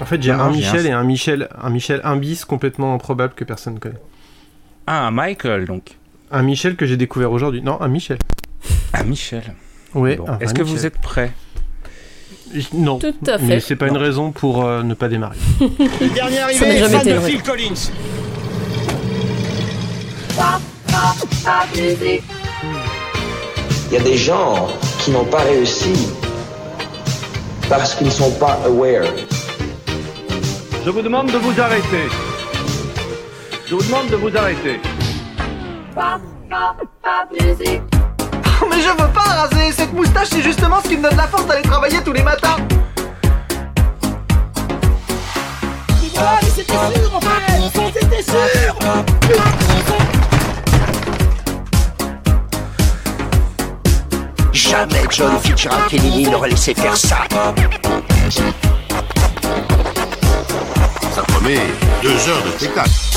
En fait, j'ai un Michel et un Michel, un Michel un bis complètement improbable que personne ne connaît. Ah, un Michael donc. Un Michel que j'ai découvert aujourd'hui. Non, un Michel. Un Michel. Oui. Bon. Est-ce que vous êtes prêts Non. Tout à fait. Mais c'est pas une raison pour euh, ne pas démarrer. Le dernier arrivé, fan de vrai. Phil Collins. Il y a des gens qui n'ont pas réussi parce qu'ils ne sont pas aware. Je vous demande de vous arrêter. Je vous demande de vous arrêter. Mais je veux pas raser Cette moustache, c'est justement ce qui me donne la force d'aller travailler tous les matins Ah, mais c'était sûr en fait C'était sûr Jamais John Fitzgerald Kennedy n'aurait laissé faire ça. Ça promet deux heures de spectacle.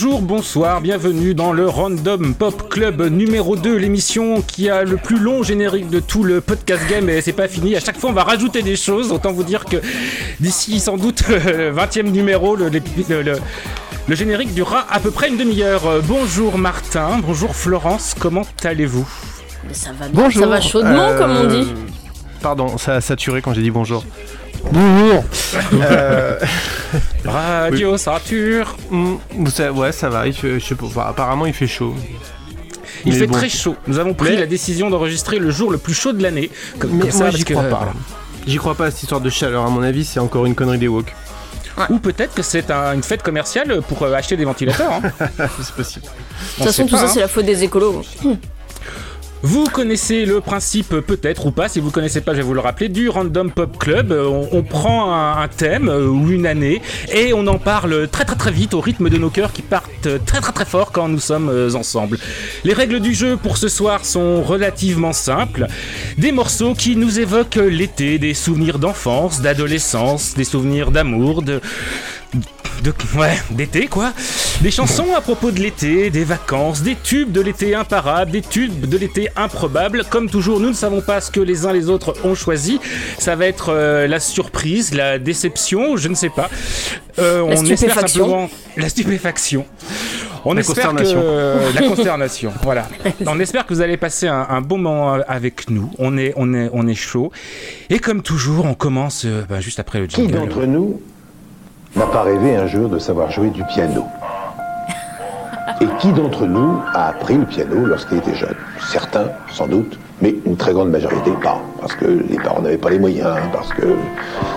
Bonjour, bonsoir, bienvenue dans le Random Pop Club numéro 2, l'émission qui a le plus long générique de tout le podcast game et c'est pas fini. À chaque fois, on va rajouter des choses. Autant vous dire que d'ici sans doute le 20 e numéro, le, le- le- le générique durera à peu près une demi-heure. Euh, Bonjour Martin, bonjour Florence, comment allez-vous? Ça va bien, Bonjour. ça va chaudement, Euh, comme on dit. Pardon, ça a saturé quand j'ai dit bonjour. Bonjour. Euh, Radio Satur. mm, vous savez- ouais, ça va. Il fait, je sais pas, enfin, apparemment, il fait chaud. Il Mais fait bon. très chaud. Nous avons pris Mais- la décision d'enregistrer le jour le plus chaud de l'année. Comme, Mais comme ça, moi, j'y crois euh, pas. J'y crois pas à cette histoire de chaleur. À mon avis, c'est encore une connerie des woke. Ou peut-être que c'est un- une fête commerciale pour euh, acheter des ventilateurs. hein. c'est possible. De toute façon, tout pas, ça, hein. c'est la faute des écolos. Vous connaissez le principe peut-être ou pas, si vous connaissez pas je vais vous le rappeler, du Random Pop Club. Euh, On, prend un, thème euh, ou une année et on en parle très très très vite au rythme de nos cœurs qui partent très très très fort quand nous sommes euh, ensemble. Les règles du jeu pour ce soir sont relativement simples. Des morceaux qui nous évoquent l'été, des souvenirs d'enfance, d'adolescence, des souvenirs d'amour, de... De, ouais, d'été quoi. Des chansons à propos de l'été, des vacances, des tubes de l'été imparables, des tubes de l'été improbables. Comme toujours, nous ne savons pas ce que les uns les autres ont choisi. Ça va être euh, la surprise, la déception, je ne sais pas. Euh, La on espère simplement la stupéfaction. On La espère consternation. que la consternation, voilà. On espère que vous allez passer un, un bon moment avec nous. On est, on est, on est chaud. Et comme toujours, on commence euh, bah, juste après le Qui jingle. d'entre nous n'a pas rêvé un jour de savoir jouer du piano Et qui d'entre nous a appris le piano lorsqu'il était jeune? Certains, sans doute, mais une très grande majorité pas. Parce que les parents n'avaient pas les moyens, parce que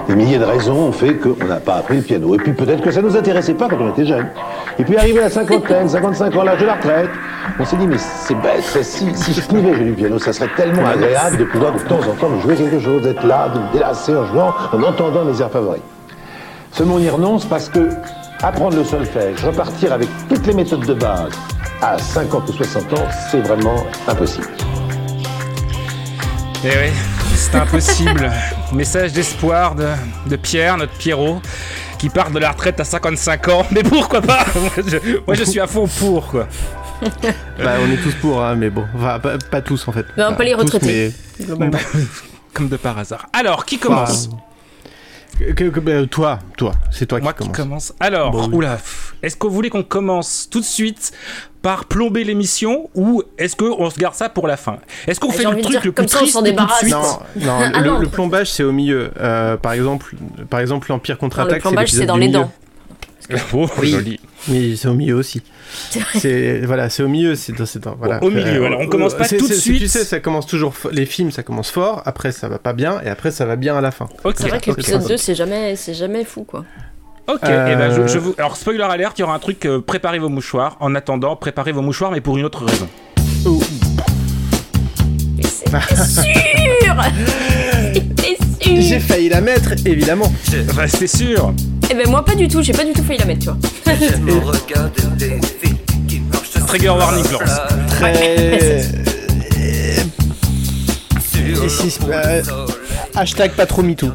des milliers de raisons ont fait qu'on n'a pas appris le piano. Et puis peut-être que ça nous intéressait pas quand on était jeune. Et puis arrivé à la cinquantaine, 55 ans, l'âge de la retraite, on s'est dit, mais c'est bête, si, je pouvais jouer du piano, ça serait tellement agréable de pouvoir de temps en temps jouer quelque chose, d'être là, de me délasser en jouant, en entendant mes airs favoris. Seulement on y renonce parce que apprendre le solfège, repartir avec toutes les méthodes de base à 50 ou 60 ans, c'est vraiment impossible. Eh oui, c'est impossible. Message d'espoir de, de Pierre, notre Pierrot, qui part de la retraite à 55 ans. Mais pourquoi pas? Moi je, moi, je suis à fond pour, quoi. Bah, on est tous pour, hein, mais bon, enfin, pas, pas tous en fait. Non, Enfin, pas les tous, retraités. mais-. Comme de par hasard. Alors, qui commence? Que- que- bah, toi, toi, c'est toi Moi qui qui commence. Alors, Bon, oui. oula, pff, est-ce que vous voulez qu'on commence tout de suite par plomber l'émission ou est-ce qu'on se garde ça pour la fin? Est-ce qu'on Ah, fait le truc dire, le plus comme ça, on triste s'en tout de suite? Non, non, Ah le, non. le plombage c'est au milieu. Euh, par exemple, par exemple, l'Empire contre-attaque. le plombage, c'est dans les dents. Oh, Oui. joli. Mais c'est au milieu aussi. C'est voilà, c'est au milieu, c'est dans, c'est dans- voilà. Au milieu, alors on commence pas tout de suite. Tu sais, ça commence toujours. Les films, ça commence fort. Après, ça va pas bien, et après, ça va bien à la fin. C'est vrai que l'épisode 2, c'est jamais, c'est jamais fou, quoi. Ok, Euh, et ben je, je vous. Alors, spoiler alert, il y aura un truc, euh, préparez vos mouchoirs. En attendant, préparez vos mouchoirs, mais pour une autre raison. Mais c'était sûr J'ai failli la mettre, évidemment. Restez sûr Eh ben moi, pas du tout, j'ai pas du tout failli la mettre, tu vois. Trigger warning, Lance. Très. Et si- euh, Hashtag pas trop MeToo.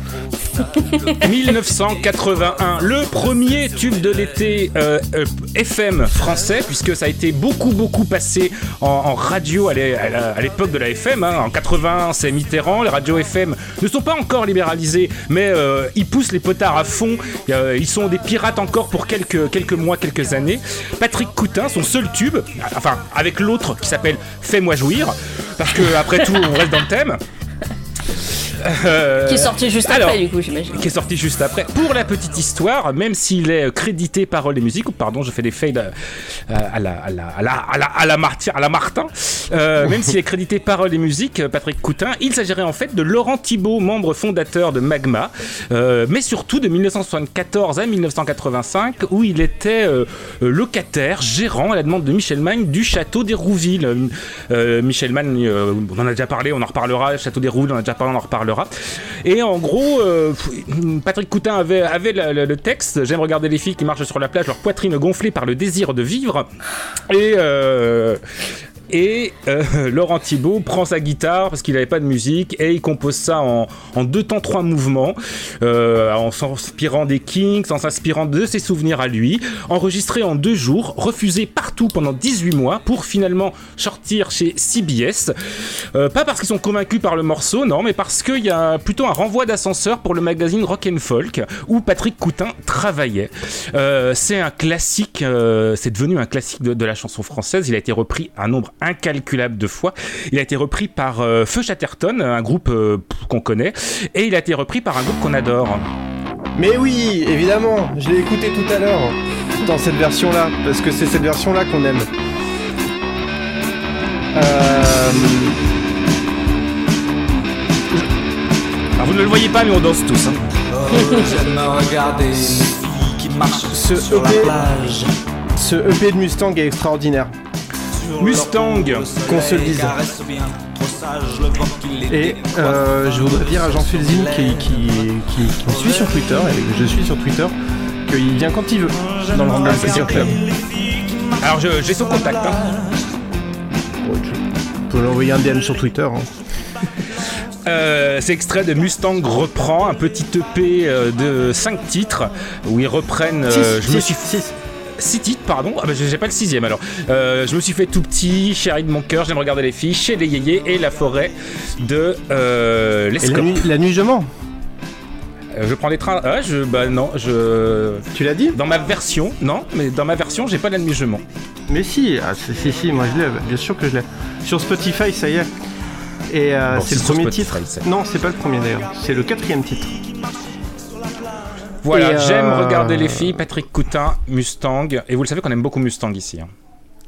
1981, le premier tube de l'été euh, euh, FM français, puisque ça a été beaucoup beaucoup passé en, radio à l'époque de la FM. hein. En 80, c'est Mitterrand. Les radios FM ne sont pas encore libéralisées, mais euh, ils poussent les potards à fond. Ils sont des pirates encore pour quelques, quelques mois, quelques années. Patrick Coutin, son seul tube, enfin avec l'autre qui s'appelle Fais-moi jouir, parce que après tout, on reste dans le thème. Euh, Qui est sorti juste alors, après, du coup, j'imagine. qui est sorti juste après. Pour la petite histoire, même s'il est crédité paroles et musique, ou pardon, je fais des fades euh, à la à la à la à la, à la, Marti- à la Martin, euh, même s'il est crédité paroles et musique, euh, Patrick Coutin, il s'agirait en fait de Laurent Thibault, membre fondateur de Magma, euh, mais surtout de 1974 à 1985, où il était locataire, gérant à la demande de Michel Magne du château d'Hérouville. Michel Magne, on en a déjà parlé, on en reparlera. Le château d'Hérouville, on en a déjà parlé, on en reparlera. Et en gros, euh, Patrick Coutin avait, le texte J'aime regarder les filles qui marchent sur la plage, leur poitrine gonflée par le désir de vivre. Et. euh, et euh, Laurent Thibault prend sa guitare parce qu'il n'avait pas de musique et il compose ça en, en deux temps trois mouvements, euh, en s'inspirant des Kings, en s'inspirant de ses souvenirs à lui, enregistré en deux jours, refusé partout pendant 18 mois pour finalement sortir chez CBS. Euh, pas parce qu'ils sont convaincus par le morceau, non, mais parce qu'il y a plutôt un renvoi d'ascenseur pour le magazine Rock and Folk où Patrick Coutin travaillait. Euh, c'est un classique, euh, c'est devenu un classique de, de la chanson française. Il a été repris un nombre incalculable de fois. Il a été repris par euh, Feu Chatterton, un groupe euh, qu'on connaît, et il a été repris par un groupe qu'on adore. Mais oui, évidemment, je l'ai écouté tout à l'heure dans cette version-là, parce que c'est cette version-là qu'on aime. Euh, Alors vous ne le voyez pas, mais on danse tous. hein. J'aime regarder qui marche ce, sur la EP, plage. ce EP de Mustang est extraordinaire. Mustang, qu'on se le dise. Et euh, je voudrais dire à Jean Felzin qui, qui, qui- qui me suit sur Twitter, et que je suis sur Twitter, qu'il vient quand il veut dans le Random Culture Club. Alors j'ai son contact. hein. Tu peux l'envoyer un DM sur Twitter. hein. Euh, c'est extrait de Mustang reprend un petit EP euh, de 5 titres où ils reprennent. euh, Six, je me six, 6 titres, pardon. Ah bah j'ai pas le sixième alors. Euh, je me suis fait tout petit, chéri de mon cœur, j'aime regarder les filles, chez les yéyés et la forêt de euh, Et la l'Escorte. nuit, la nuit je mens. Euh, je prends les trains. Ah, je. Bah non, je. Tu l'as dit Dans ma version, non, mais dans ma version, j'ai pas l'admigement. Mais si, ah, si, si, si, moi je l'ai, bien sûr que je l'ai. Sur Spotify, ça y est. Et euh, Bon, c'est le premier Spotify, titre. Non, c'est pas le premier d'ailleurs. C'est le quatrième titre. Voilà, euh, j'aime regarder les filles, Patrick Coutin, Mustang. Et vous le savez qu'on aime beaucoup Mustang ici. hein.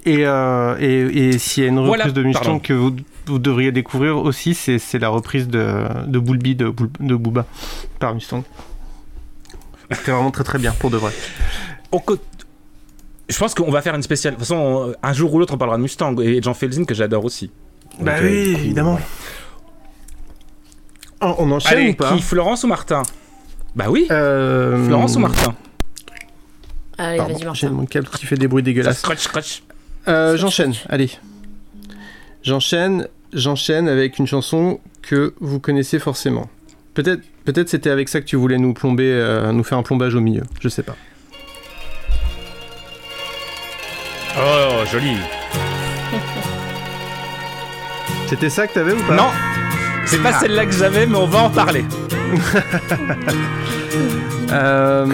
Et, euh, et, et s'il y a une reprise Voilà, de Mustang pardon. que vous, vous devriez découvrir aussi, c'est la reprise de, de de, Booba par Mustang. C'est vraiment très très bien pour de vrai. Au Je pense qu'on va faire une spéciale. De toute façon, on- un jour ou l'autre, on parlera de Mustang et de Jean Felzin que j'adore aussi. Bah Donc, euh, oui, coup, évidemment. Oh, on enchaîne Allez, ou pas qui Florence ou Martin? Bah oui, Euh, Florence ou Martin? Allez, Pardon, vas-y, J'ai Martin. mon câble qui fait des bruits dégueulasses. scratch, scratch. Euh, j'enchaîne, allez. J'enchaîne, j'enchaîne avec une chanson que vous connaissez forcément. Peut-être, peut-être c'était avec ça que tu voulais nous plomber, euh, nous faire un plombage au milieu. Je sais pas. Oh, joli. C'était ça que t'avais ou pas? Non, c'est pas celle-là que j'avais, mais on va en parler. Euh,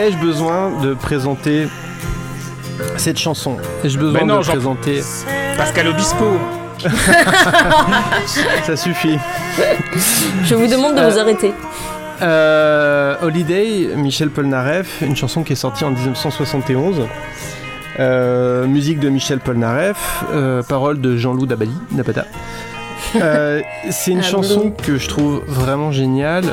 Ai-je besoin de présenter cette chanson? Ai-je besoin Mais non, de Jean- présenter Pascal Obispo. Ça suffit. Je vous demande de Euh, vous arrêter. Euh, Holiday, Michel Polnareff, une chanson qui est sortie en 1971. Euh, musique de Michel Polnareff, euh, paroles de Jean-Loup Dabadi, Dabada. Euh, c'est une Ah, chanson que je trouve vraiment géniale.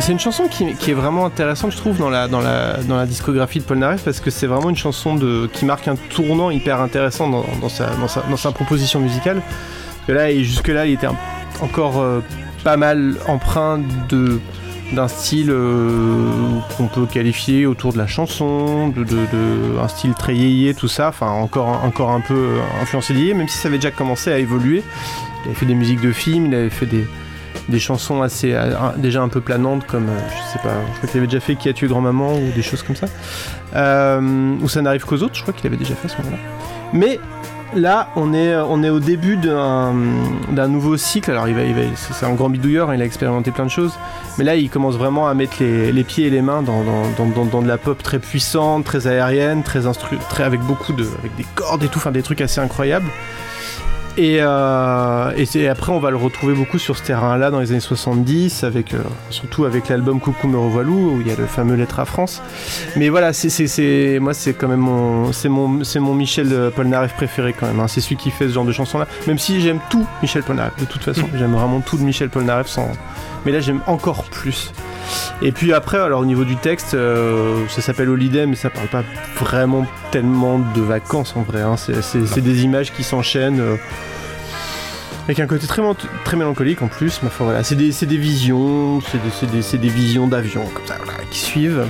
C'est une chanson qui, qui est vraiment intéressante, je trouve, dans la, dans la, dans la discographie de Polnareff parce que c'est vraiment une chanson de, qui marque un tournant hyper intéressant dans, dans sa, dans, sa, dans sa proposition musicale. Parce que là, et jusque-là, il était un- encore euh, pas mal empreint de d'un style euh, qu'on peut qualifier autour de la chanson, de, de- de- un style très yéyé, tout ça, enfin encore, encore un peu influencé d'yéyé, même si ça avait déjà commencé à évoluer. Il avait fait des musiques de films, il avait fait des, des chansons assez déjà un peu planantes comme euh, je sais pas, je crois qu'il avait déjà fait Qui a tué grand-maman ou des choses comme ça. Euh, ou ça n'arrive qu'aux autres, je crois qu'il avait déjà fait à ce moment-là. Mais là, on est, on est au début d'un nouveau cycle. Alors, il va, il va- c'est un grand bidouilleur, hein, il a expérimenté plein de choses. Mais là, il commence vraiment à mettre les, les pieds et les mains dans- dans- dans de la pop très puissante, très aérienne, très, instru très avec beaucoup de. avec des cordes et tout, enfin des trucs assez incroyables. Et, euh, et après, on va le retrouver beaucoup sur ce terrain-là dans les années 70, avec, euh, surtout avec l'album Coucou me revoilou, où il y a le fameux Lettre à France. Mais voilà, c'est, moi, c'est quand même mon, c'est mon, c'est mon Michel euh, Polnareff préféré quand même. hein. C'est celui qui fait ce genre de chansons-là. Même si j'aime tout Michel Polnareff, de toute façon, j'aime vraiment tout de Michel Polnareff. Sans... Mais là, j'aime encore plus. Et puis après, alors au niveau du texte, euh, ça s'appelle Holiday, mais ça parle pas vraiment tellement de vacances en vrai. hein. C'est, des images qui s'enchaînent. euh, avec un côté très, mélancolique en plus, mais c'est des, visions, c'est des, visions d'avions comme ça, qui suivent.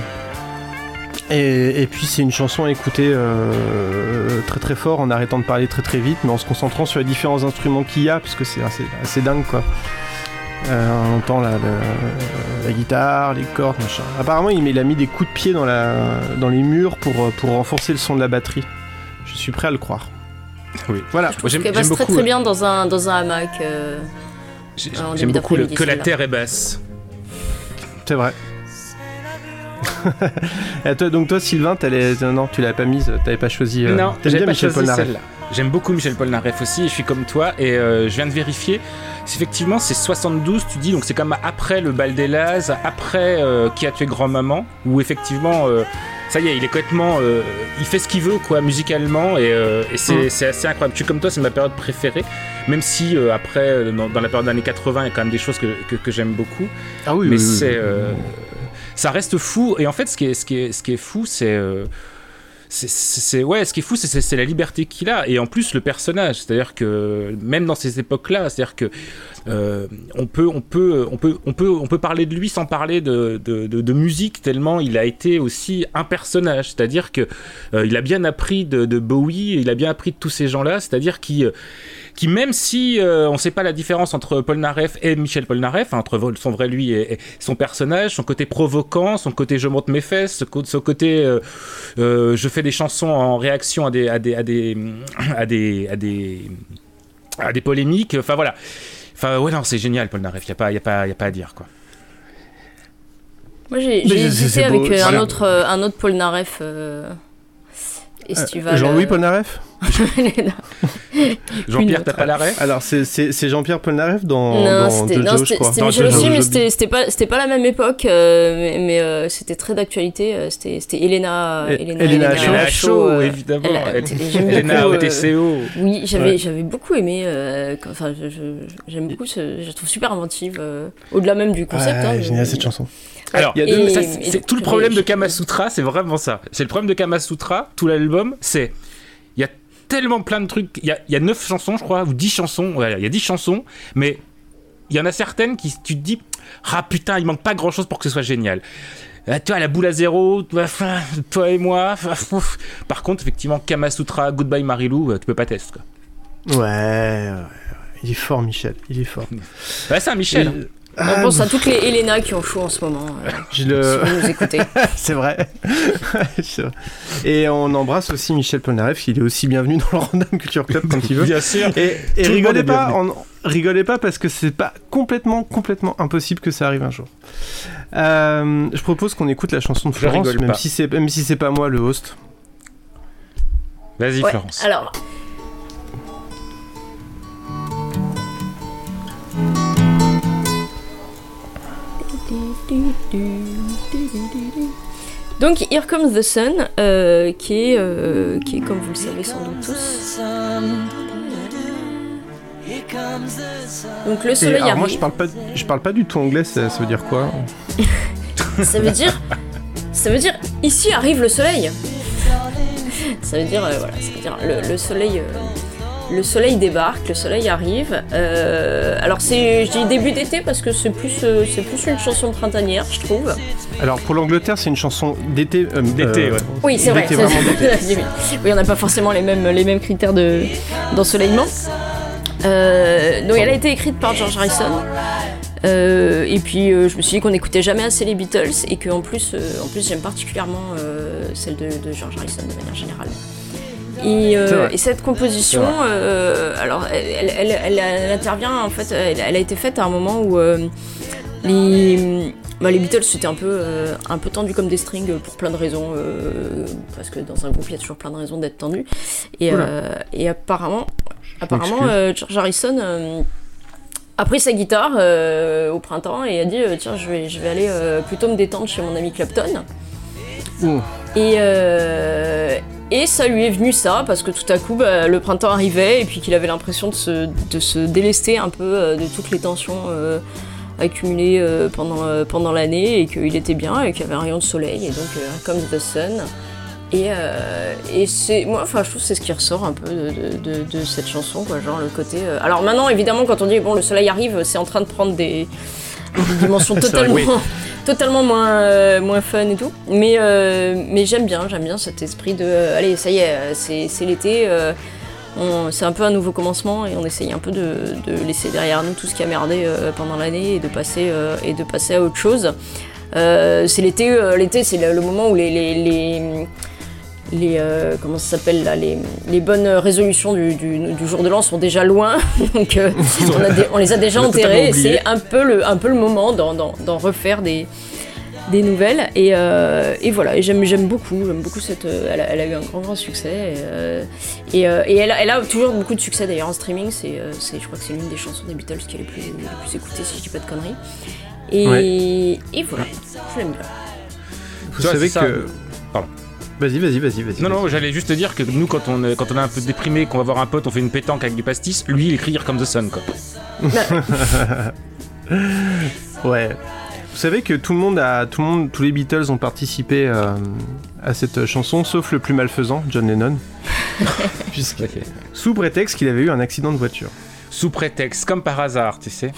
Et, et puis c'est une chanson à écouter euh, très très fort en arrêtant de parler très très vite, mais en se concentrant sur les différents instruments qu'il y a, parce que c'est assez, assez dingue quoi. Euh, on entend la, la- la guitare, les cordes, machin. Apparemment, il, il a mis des coups de pied dans, la, dans les murs pour, pour renforcer le son de la batterie. Je suis prêt à le croire. Oui. Voilà. Moi, j'aime Qu'elle j'aime passe très très euh, bien dans un, dans un hamac. euh, J'aime beaucoup le que la terre est basse. C'est vrai. Toi, donc toi, Sylvain, euh, non, tu l'avais pas mise, t'avais pas choisi. euh, Non, pas Michel choisi celle-là. J'aime beaucoup Michel Polnareff aussi, et je suis comme toi, et euh, je viens de vérifier. Effectivement, c'est 72, tu dis, donc c'est comme après le bal des Laz, après euh, Qui a tué grand-maman, où effectivement, euh, ça y est, il est complètement. il fait ce qu'il veut, quoi, musicalement, et, et c'est Mm. c'est assez incroyable. Je suis comme toi, c'est ma période préférée, même si après, dans, dans la période des années 80, il y a quand même des choses que, que, que j'aime beaucoup. Ah oui, mais oui, c'est oui. Ça reste fou et en fait ce qui est fou c'est euh, ouais ce qui est fou c'est- la liberté qu'il a et en plus le personnage. C'est à dire que même dans ces époques là c'est à dire que euh, on peut on peut on peut on peut on peut parler de lui sans parler de, musique tellement il a été aussi un personnage. C'est à dire que euh, il a bien appris de, Bowie il a bien appris de tous ces gens là c'est à dire qui même si euh, on ne sait pas la différence entre Polnareff et Michel Polnareff, hein, entre son vrai lui et, et son personnage, son côté provoquant, son côté je monte mes fesses, son côté euh, euh, je fais des chansons en réaction à des à des à des à des à des, à des polémiques. Enfin voilà. Enfin ouais non c'est génial Polnareff. Il y a pas y a pas y a pas à dire quoi. Moi j'ai hésité avec beau, un, voilà. autre, euh, un autre Polnareff euh, estival. Jean-Louis euh, Polnareff Jean-Pierre autre. t'as pas l'arrêt Alors, c'est- Jean-Pierre Polnareff dans, non, c'était Michel aussi, mais c'était c'était pas, c'était pas la même époque, euh, mais, euh, c'était très d'actualité. euh, C'était c'était Elena, Et- Elena, Elena Elle a Chaud, euh, évidemment. Elena euh, OTCO. Oui, j'avais Ouais. beaucoup aimé. euh, Enfin, j'aime beaucoup. Ce, je la trouve super inventive. euh, Au-delà même du concept. Ouais, hein, génial cette chanson. Alors, Il y a deux- ça, Et- c'est tout le problème de Kamasutra, c'est vraiment ça. C'est le problème de Kamasutra, tout l'album, c'est il y a tellement plein de trucs, il y a, il y a 9 chansons, je crois, ou 10 chansons, voilà, il y a 10 chansons, mais il y en a certaines qui tu te dis ah putain, il manque pas grand-chose pour que ce soit génial. Ah, tu vois, la boule à zéro, toi toi et moi. ouf. Par contre, effectivement, Kamasutra, Goodbye Marilou, euh, tu peux pas tester. Quoi. Ouais, ouais, ouais. il est fort, Michel. Il est fort. Bah, c'est un Michel. hein. On Ah, pense à toutes les Elena qui ont chaud en ce moment. euh, je si le... vous nous écoutez. c'est vrai. Et on embrasse aussi Michel Polnareff. Il est aussi bienvenu dans le Random Culture Club quand il veut. Bien sûr. Et, rigolez pas, rigolez pas parce que c'est pas complètement, complètement impossible que ça arrive un jour. Euh, je propose qu'on écoute la chanson de Je Florence, rigole même pas. si c'est même si c'est pas moi le host. Vas-y, Ouais, Florence. Alors. Donc, Here Comes the Sun, euh, qui, est, euh, qui est, comme vous le savez sans doute tous. Donc, le soleil alors moi je parle pas, je parle pas du tout anglais. Ça, ça veut dire quoi Ça veut dire. Ça veut dire ici arrive le soleil. Ça veut dire euh, voilà, ça veut dire le, le soleil. euh, le soleil débarque, le soleil arrive. Euh, alors c'est, je dis début d'été parce que c'est plus, euh, c'est plus une chanson printanière, je trouve. Alors pour l'Angleterre, c'est une chanson d'été. euh, D'été, euh, ouais. Oui, c'est vrai. oui, on n'a pas forcément les mêmes, les mêmes critères de, d'ensoleillement. Euh, donc elle a été écrite par George Harrison. Euh, et puis euh, je me suis dit qu'on n'écoutait jamais assez les Beatles et qu'en plus, euh, en plus j'aime particulièrement euh, celle de, de George Harrison de manière générale. Et, euh, et cette composition, euh, alors elle, elle- elle- elle- elle intervient en fait, elle, a été faite à un moment où euh, les, bah, les Beatles c'était un peu, un peu tendu comme des strings pour plein de raisons, parce que dans un groupe il y a toujours plein de raisons d'être tendu. Et, et apparemment, apparemment George Harrison a pris sa guitare au printemps et a dit tiens je vais, je vais aller plutôt me détendre chez mon ami Clapton. Ouh. Et, euh, et ça lui est venu ça, parce que tout à coup, bah, le printemps arrivait, et puis qu'il avait l'impression de se, de se délester un peu euh, de toutes les tensions euh, accumulées euh, pendant, pendant l'année, et qu'il était bien, et qu'il y avait un rayon de soleil, et donc comme the sun. Et, et c'est, moi, enfin, je trouve que c'est ce qui ressort un peu de, de- cette chanson, quoi, genre le côté. Alors maintenant, évidemment, quand on dit bon, le soleil arrive, c'est en train de prendre des, C'est vrai, totalement, oui. totalement moins, euh, moins fun et tout. Mais, euh, mais j'aime bien, j'aime bien cet esprit de, euh, allez, ça y est, c'est, c'est l'été. c'est un peu un nouveau commencement et on essaye un peu de, de laisser derrière nous tout ce qui a merdé pendant l'année et de passer et de passer à autre chose. C'est l'été, l'été c'est le, le moment où les, les, les, les, euh, comment ça s'appelle là, les, les bonnes résolutions du, du, du jour de l'an sont déjà loin, donc euh, on, a des- on les a déjà enterrées. C'est un peu le, un peu le moment d'en, refaire des, des nouvelles. Et, euh, et voilà, et j'aime, j'aime beaucoup, j'aime beaucoup cette. euh, elle, a, elle a eu un grand grand succès et, euh, et, euh, et elle, a, elle a toujours beaucoup de succès d'ailleurs en streaming. C'est, euh, c'est, je crois que c'est l'une des chansons des Beatles qui est les plus, les plus écoutées si je dis pas de conneries. Et, Ouais. et voilà, je l'aime bien. Vous Tu vois, savez que. Pardon. Vas-y, vas-y, vas-y, vas-y. Non, non, j'allais juste te dire que nous, quand on, est- quand on est un peu déprimé, qu'on va voir un pote, on fait une pétanque avec du pastis, lui, il écrit Here Come the Sun, quoi. Ouais. Vous savez que tout le monde a, tout le monde, tous les Beatles ont participé euh, à cette chanson, sauf le plus malfaisant, John Lennon, Puisque- sous prétexte qu'il avait eu un accident de voiture. Sous prétexte, comme par hasard, tu sais.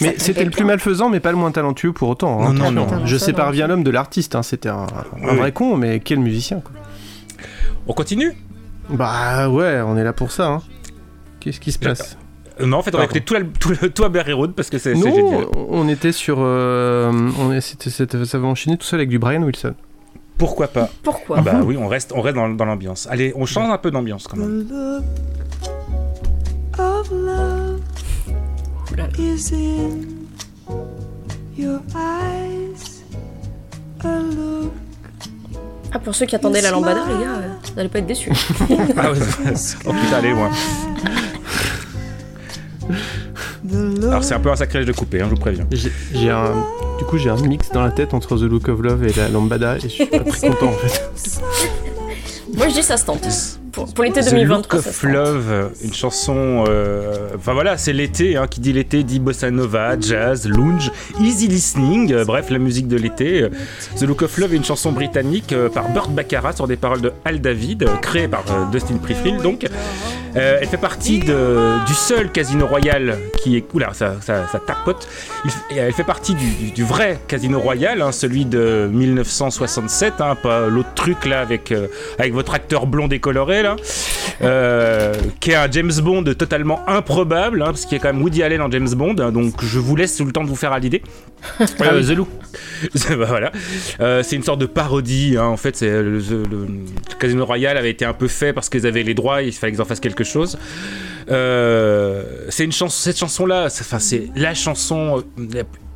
Mais c'était le plus malfaisant, mais pas le moins talentueux pour autant. hein. Non, non, non. Je sépare bien l'homme de l'artiste. hein. C'était un, un Oui. vrai con, mais quel musicien. Quoi. On continue? Bah ouais, on est là pour ça. hein. Qu'est-ce qui se passe? Euh, Non, en fait, on va écouter tout, l'al- tout, le- tout Abbey Road parce que c'est génial. on était sur. euh, on c'était- ça va enchaîner tout seul avec du Brian Wilson. Pourquoi pas? Pourquoi? Ah bah oui, on reste, on reste dans, dans l'ambiance. Allez, on change un peu d'ambiance quand même. of love is in your eyes. A look Ah, pour ceux qui attendaient la lambada, les gars, euh, vous n'allez pas être déçus. Ah ouais, oh putain, allez, loin. Alors c'est un peu un sacrilège de couper, hein, je vous préviens. J'ai, j'ai un, du coup, j'ai un mix dans la tête entre The Look of Love et la Lambada, et je suis pas très content en fait. Moi, je dis ça se tente. Pour, pour l'été The 2023, Look ça of. Love, une chanson. euh, Enfin voilà, c'est l'été. Hein, qui dit l'été dit bossa nova, jazz, lounge, easy listening. euh, bref, la musique de l'été. Euh, The Look of Love est une chanson britannique euh, par Burt Baccarat sur des paroles de Al David, créée par Dustin Prifield. Donc, Euh, elle fait partie de- du seul Casino Royal qui est. Oula, ça, ça, ça. Il elle fait partie du, du- du vrai Casino Royal, hein, celui de 1967, hein, pas l'autre truc là avec, euh, avec votre acteur blond décoloré là, euh, qui est un James Bond totalement improbable, hein, parce qu'il y a quand même Woody Allen en James Bond, donc je vous laisse tout le temps de vous faire à l'idée. Euh, The Look. Bah, voilà. C'est une sorte de parodie. En fait, c'est le, le- le Casino Royale avait été un peu fait parce qu'ils avaient les droits. Il fallait qu'ils en fassent quelque chose. Euh, c'est une chanson. Cette chanson-là, c'est- la chanson.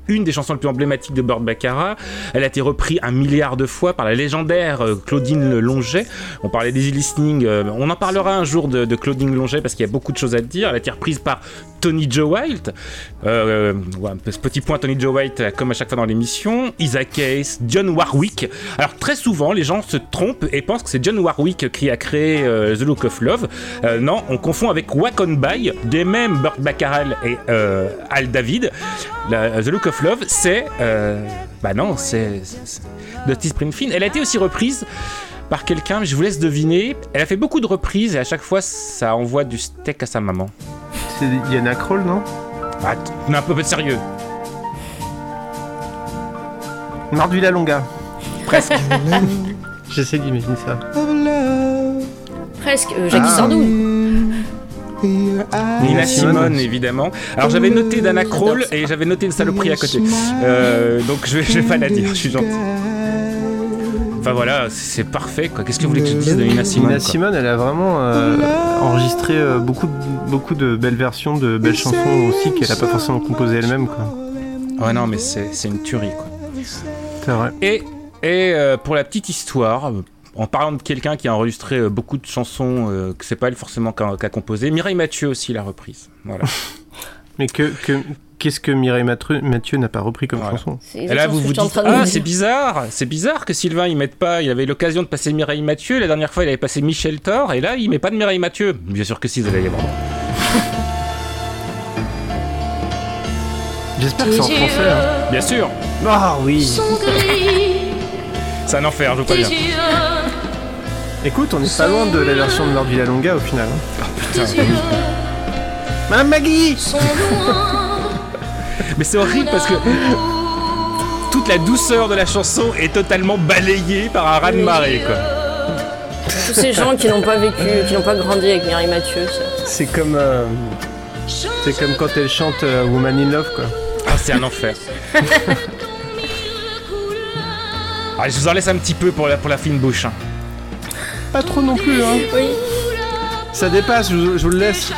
Euh, une des chansons les plus emblématiques de Burt Baccarat. Elle a été reprise un milliard de fois par la légendaire euh, Claudine Longet. On parlait d'Easy Listening. euh, on en parlera un jour de, Claudine Longet parce qu'il y a beaucoup de choses à dire. Elle a été reprise par Tony Joe White. Euh, ce petit point Tony Joe White, euh, comme à chaque fois dans l'émission. Isaac Case, John Warwick. Alors très souvent, les gens se trompent et pensent que c'est John Warwick qui a créé euh, The Look of Love. Euh, non, on confond avec Walk On des mêmes Burt Baccarat et euh, Al David. La- The Look of Love, c'est... euh, bah non, c'est... Dusty Springfield. Elle a été aussi reprise par quelqu'un, mais je vous laisse deviner. Elle a fait beaucoup de reprises et à chaque fois, ça envoie du steak à sa maman. C'est Yana Kroll, non? Ah, t- mais un peu de sérieux. Mardula Longa. Presque. J'essaie d'imaginer ça. Presque, euh, Jackie Ah. Sardou. Nina Simone, évidemment. Alors j'avais noté Dana Kroll et j'avais noté une saloperie à côté. Euh, donc je vais, je vais pas la dire, je suis gentil. Enfin voilà, c'est parfait quoi. Qu'est-ce que vous voulez que je dise de Nina Simone Nina Simone, elle a vraiment euh, enregistré euh, beaucoup, de, beaucoup de belles versions, de belles chansons aussi qu'elle a pas forcément composées elle-même. quoi. Ouais non mais c'est c'est une tuerie quoi. C'est vrai. Et, et euh, pour la petite histoire, euh, en parlant de quelqu'un qui a enregistré euh, beaucoup de chansons euh, que c'est pas elle forcément qui a, composé, Mireille Mathieu aussi l'a reprise. Voilà. Mais que, que- qu'est-ce que Mireille Mathieu, Mathieu n'a pas repris comme Voilà. chanson? C'est Et là, vous vous dites, ah, c'est bizarre, c'est bizarre que Sylvain il mette pas. Il avait l'occasion de passer Mireille Mathieu. La dernière fois, il avait passé Michel Thor, et là, il met pas de Mireille Mathieu. Bien sûr que si, vous allez y avoir. J'espère que c'est en français. hein. Bien sûr, Ah oui c'est un enfer, je veux pas dire. Écoute, on est pas loin de la version de Lord Villalonga au final. hein. Putain, Madame Maggie Mais c'est horrible parce que toute la douceur de la chanson est totalement balayée par un raz de marée, quoi. Tous ces gens qui n'ont pas vécu, qui n'ont pas grandi avec Mireille Mathieu. ça. C'est comme. euh, c'est comme quand elle chante euh, Woman in Love quoi. Ah, c'est un enfer. Allez, je vous en laisse un petit peu pour la, pour la fine bouche. hein. Pas trop non plus hein. Oui. Ça dépasse, je, vous- je vous le laisse.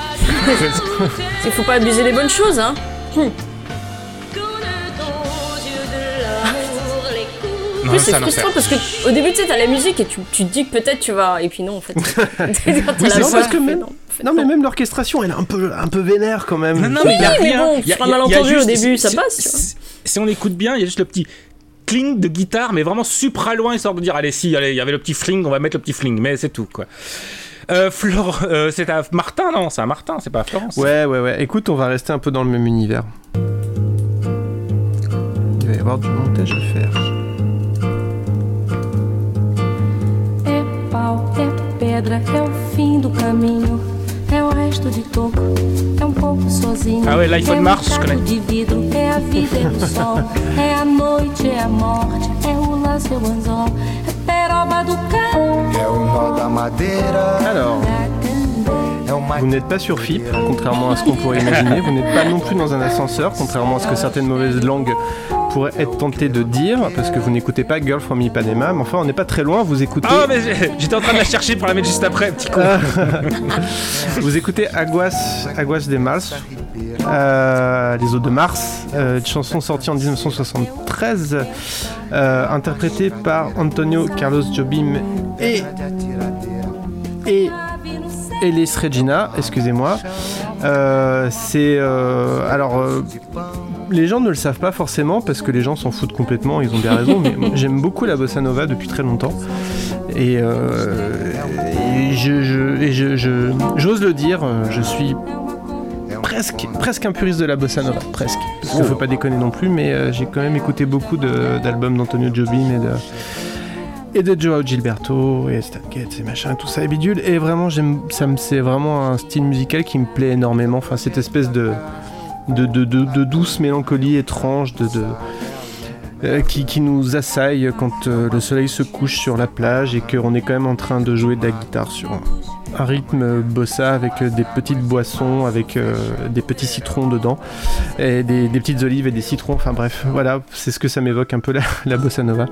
Il faut pas abuser des bonnes choses, hein. En Non, plus, c'est frustrant parce que au début, tu sais, t'as la musique et tu, tu te dis que peut-être tu vas. Et puis non, en fait. Oui, c'est parce que même- non, en fait, Non mais même l'orchestration elle est un peu, un peu vénère quand même. Non, non, mais il y a Oui, mais rien. bon, y a- sur un y y malentendu au début, ça passe. Si, si on écoute bien, il y a juste le petit cling de guitare, mais vraiment supra loin, histoire de dire allez, si, allez, il y avait le petit fling, on va mettre le petit fling, mais c'est tout, quoi. Euh, Flore, euh, c'est à Martin, non C'est à Martin, c'est pas à Florence. Ouais ouais ouais. Écoute, on va rester un peu dans le même univers. Il va y avoir du montage à faire. É pau, é pedra, é o fim do caminho. É o resto de toco, é um pouco sozinho. Ah l'iPhone é um Mars, je connais. de vidro, é a vida, é o sol. é a noite, é a morte, é o lance, é o anzol. É peroba do carro. É o nó da madeira. Alors, o vous n'êtes pas sur FIP, contrairement à ce qu'on pourrait imaginer. Vous n'êtes pas non plus dans un ascenseur, contrairement à ce que certaines mauvaises langues pourraient être tentées de dire, parce que vous n'écoutez pas Girl from Ipanema. Mais enfin, on n'est pas très loin. Vous écoutez. Ah, mais j'étais en train de la chercher pour la mettre juste après, petit con. Vous écoutez Aguas, Aguas de Mars, euh, les eaux de Mars, euh, une chanson sortie en 1973, euh, interprétée par Antonio Carlos Jobim et et Elis Regina, excusez-moi. Euh, c'est euh, alors euh, les gens ne le savent pas forcément parce que les gens s'en foutent complètement, ils ont bien raison. mais j'aime beaucoup la bossa nova depuis très longtemps et, et je, j'ose le dire, je suis presque presque un puriste de la bossa nova, presque. Parce qu'il faut pas déconner non plus, mais j'ai quand même écouté beaucoup d'albums d'Antonio Jobim et de et de Joao Gilberto et Stan et machin tout ça et bidule. Et vraiment j'aime c'est vraiment un style musical qui me plaît énormément. Enfin cette espèce de de, de, de- de douce mélancolie étrange de, de euh, qui, qui nous assaille quand euh, le soleil se couche sur la plage et qu'on est quand même en train de jouer de la guitare sur un, rythme bossa avec euh, des petites boissons, avec euh, des petits citrons dedans, et des, des petites olives et des citrons, enfin bref, voilà, c'est ce que ça m'évoque un peu la, la bossa nova.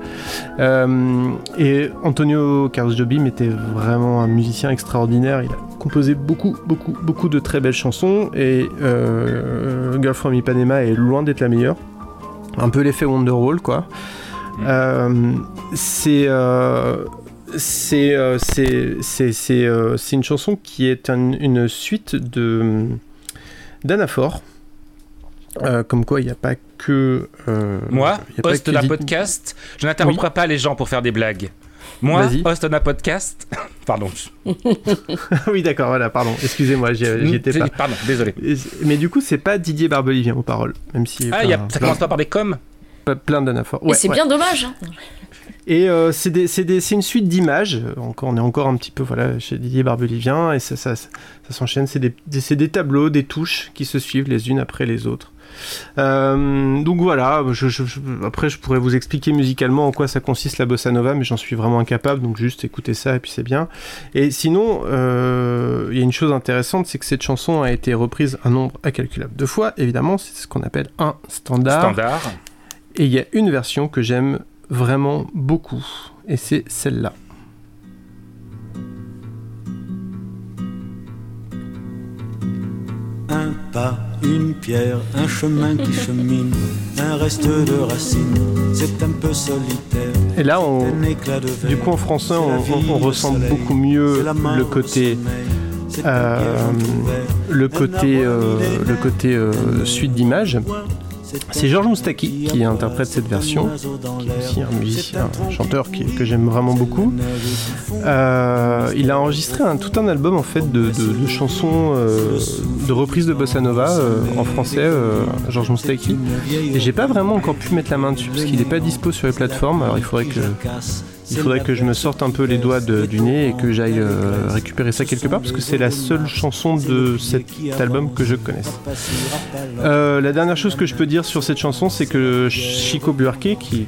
Euh, et Antonio Carlos Jobim était vraiment un musicien extraordinaire, il a composé beaucoup, beaucoup, beaucoup de très belles chansons, et euh, Girl from Ipanema est loin d'être la meilleure un peu l'effet Wonderwall quoi. Euh, c'est c'est euh, c'est c'est c'est euh, c'est une chanson qui est un- une suite de d'Anaphore. Euh, comme quoi il n'y a pas que euh, Moi, y a host d'un podcast, je n'interromperai pas les gens pour faire des blagues. Moi, host d'un podcast, pardon. oui d'accord voilà pardon excusez-moi j'y j'y étais pas. Pardon, désolé. Mais du coup c'est pas Didier Barbelivien aux paroles même si Ah, y a- ça commence pas par des coms plein d'anaphores. Et Ouais, c'est ouais. bien dommage. Et euh, c'est une suite d'images. On est encore un petit peu voilà, chez Didier Barbelivien et ça, ça, ça, ça s'enchaîne. C'est des, des- c'est des tableaux, des touches qui se suivent les unes après les autres. Euh, donc voilà, je, je- je- après je pourrais vous expliquer musicalement en quoi ça consiste la bossa nova, mais j'en suis vraiment incapable, donc juste écoutez ça et puis c'est bien. Et sinon, euh, il y a une chose intéressante, c'est que cette chanson a été reprise un nombre incalculable de fois, évidemment, c'est ce qu'on appelle un standard. Standard. Et il y a une version que j'aime vraiment beaucoup, et c'est celle-là. Un pas, une pierre, un chemin qui chemine, un reste de racines, c'est un peu solitaire. Et là, on, du coup en français, on, ressent beaucoup mieux le côté, euh, le côté, euh, le côté euh, suite d'images. C'est Georges Moustaki qui interprète cette version, qui est aussi un musicien, un chanteur que j'aime vraiment beaucoup. Euh, il a enregistré tout un album en fait de, de- chansons, euh, de reprises de bossa nova euh, en français, Georges Moustaki. Et j'ai pas vraiment encore pu mettre la main dessus parce qu'il n'est pas dispo sur les plateformes. Alors il faudrait que il faudrait que je me sorte un peu les doigts du nez et que j'aille euh, récupérer ça quelque part parce que c'est la seule chanson de cet album que je connaisse. Euh, la dernière chose que je peux dire sur cette chanson, c'est que Chico Buarque, qui,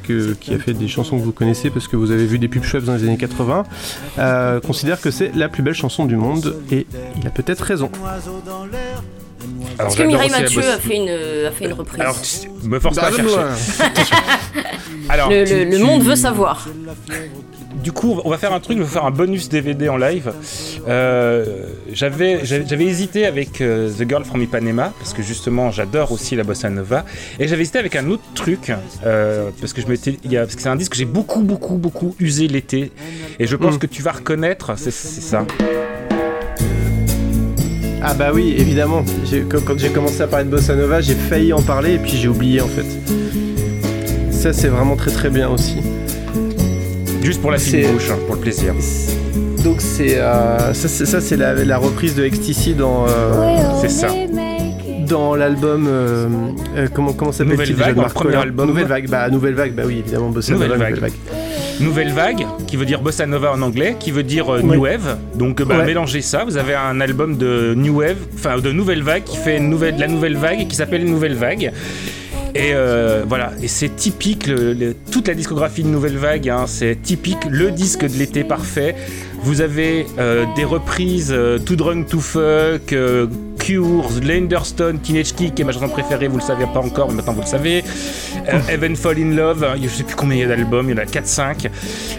a fait des chansons que vous connaissez parce que vous avez vu des pubs chouettes dans les années 80, euh, considère que c'est la plus belle chanson du monde et il a peut-être raison. Est-ce que Mireille Mathieu a fait une, a fait une reprise Alors, tu- me force pas à chercher. Alors, le, tu- le- le tu- monde veut savoir. Du coup, on va faire un truc, je vais faire un bonus DVD en live. Euh, j'avais, j'avais hésité avec euh, The Girl from Ipanema, parce que justement, j'adore aussi la bossa nova. Et j'avais hésité avec un autre truc, euh, parce que je m'étais, parce que c'est un disque que j'ai beaucoup, beaucoup, beaucoup usé l'été. Et je pense Mm. que tu vas reconnaître, c'est, c'est ça. Ah bah oui, évidemment. Quand, j'ai commencé à parler de bossa nova, j'ai failli en parler et puis j'ai oublié en fait. Ça c'est vraiment très très bien aussi. Juste pour la fine bouche, hein, pour le plaisir. Donc c'est euh, ça, c'est, la, la reprise de Ecstasy dans euh, C'est ça. dans l'album euh, comment comment s'appelle Nouvelle Vague. Nouvelle vague, bah Nouvelle vague, bah oui évidemment bossa Nouvelle nova, Vague. Nouvelle vague. Nouvelle vague, qui veut dire bossa nova en anglais, qui veut dire euh, new wave. Donc euh, bah, Ouais. mélangez ça. Vous avez un album de new wave, enfin de nouvelle vague qui fait une nouvelle, la nouvelle vague et qui s'appelle Nouvelle Vague. Et euh, voilà, et c'est typique, le- le- toute la discographie de Nouvelle Vague, hein, c'est typique, le disque de l'été parfait. Vous avez euh, des reprises euh, Too Drunk to Fuck, euh, Cures, Lenderstone, Teenage Kick, qui est ma chanson préférée, vous le savez pas encore, mais maintenant vous le savez. Euh, Heaven Fall in Love, hein, je sais plus combien il y a d'albums, il y en a 4-5.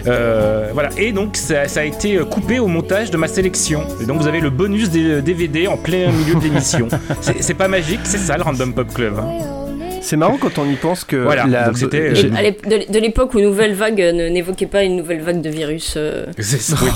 Euh, voilà, et donc ça, ça a été coupé au montage de ma sélection. Et donc vous avez le bonus des DVD en plein milieu de l'émission. c'est c'est pas magique, c'est ça le Random Pop Club. hein. C'est marrant quand on y pense que Voilà, la- donc c'était, euh, de l'époque où Nouvelle Vague euh, n'évoquait pas une nouvelle vague de virus. euh, C'est ça, oui.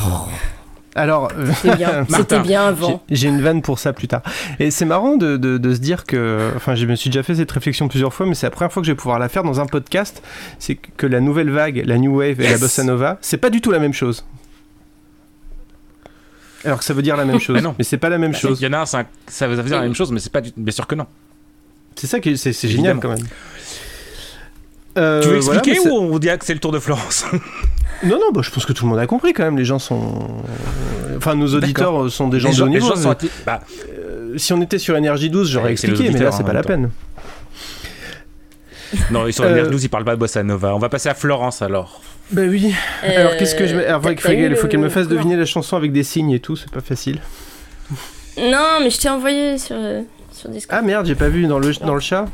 Alors, C'était bien. Martin, C'était bien avant. J'ai une vanne pour ça plus tard. Et c'est marrant de, de- de se dire que, enfin, je me suis déjà fait cette réflexion plusieurs fois, mais c'est la première fois que je vais pouvoir la faire dans un podcast. C'est que la nouvelle vague, la new wave et la bossa nova, c'est pas du tout la même chose. Alors que ça veut dire la même chose, Mais non. mais c'est pas la même chose. Il y en a un- ça veut dire la même chose, mais c'est pas du... bien sûr que non. C'est ça qui est, c'est, c'est génial quand même. Euh, tu veux expliquer ou on dit que c'est le Tour de France Non, non, bah, je pense que tout le monde a compris quand même. Les gens sont. Enfin, nos auditeurs D'accord. sont des gens Les de haut niveau. gens sont Euh, atti- bah, si on était sur Énergie 12, j'aurais expliqué, mais là, c'est pas la peine. Non, ils sont Euh, nous, ils parlent pas de Bossa Nova. On va passer à Florence alors. Bah oui. Euh, Alors qu'est-ce que je mets Alors, il faut faut qu'elle me fasse deviner la chanson avec des signes et tout, c'est pas facile. Non, mais je t'ai envoyé sur, euh, sur Discord. Ah merde, j'ai pas vu dans le, dans le chat.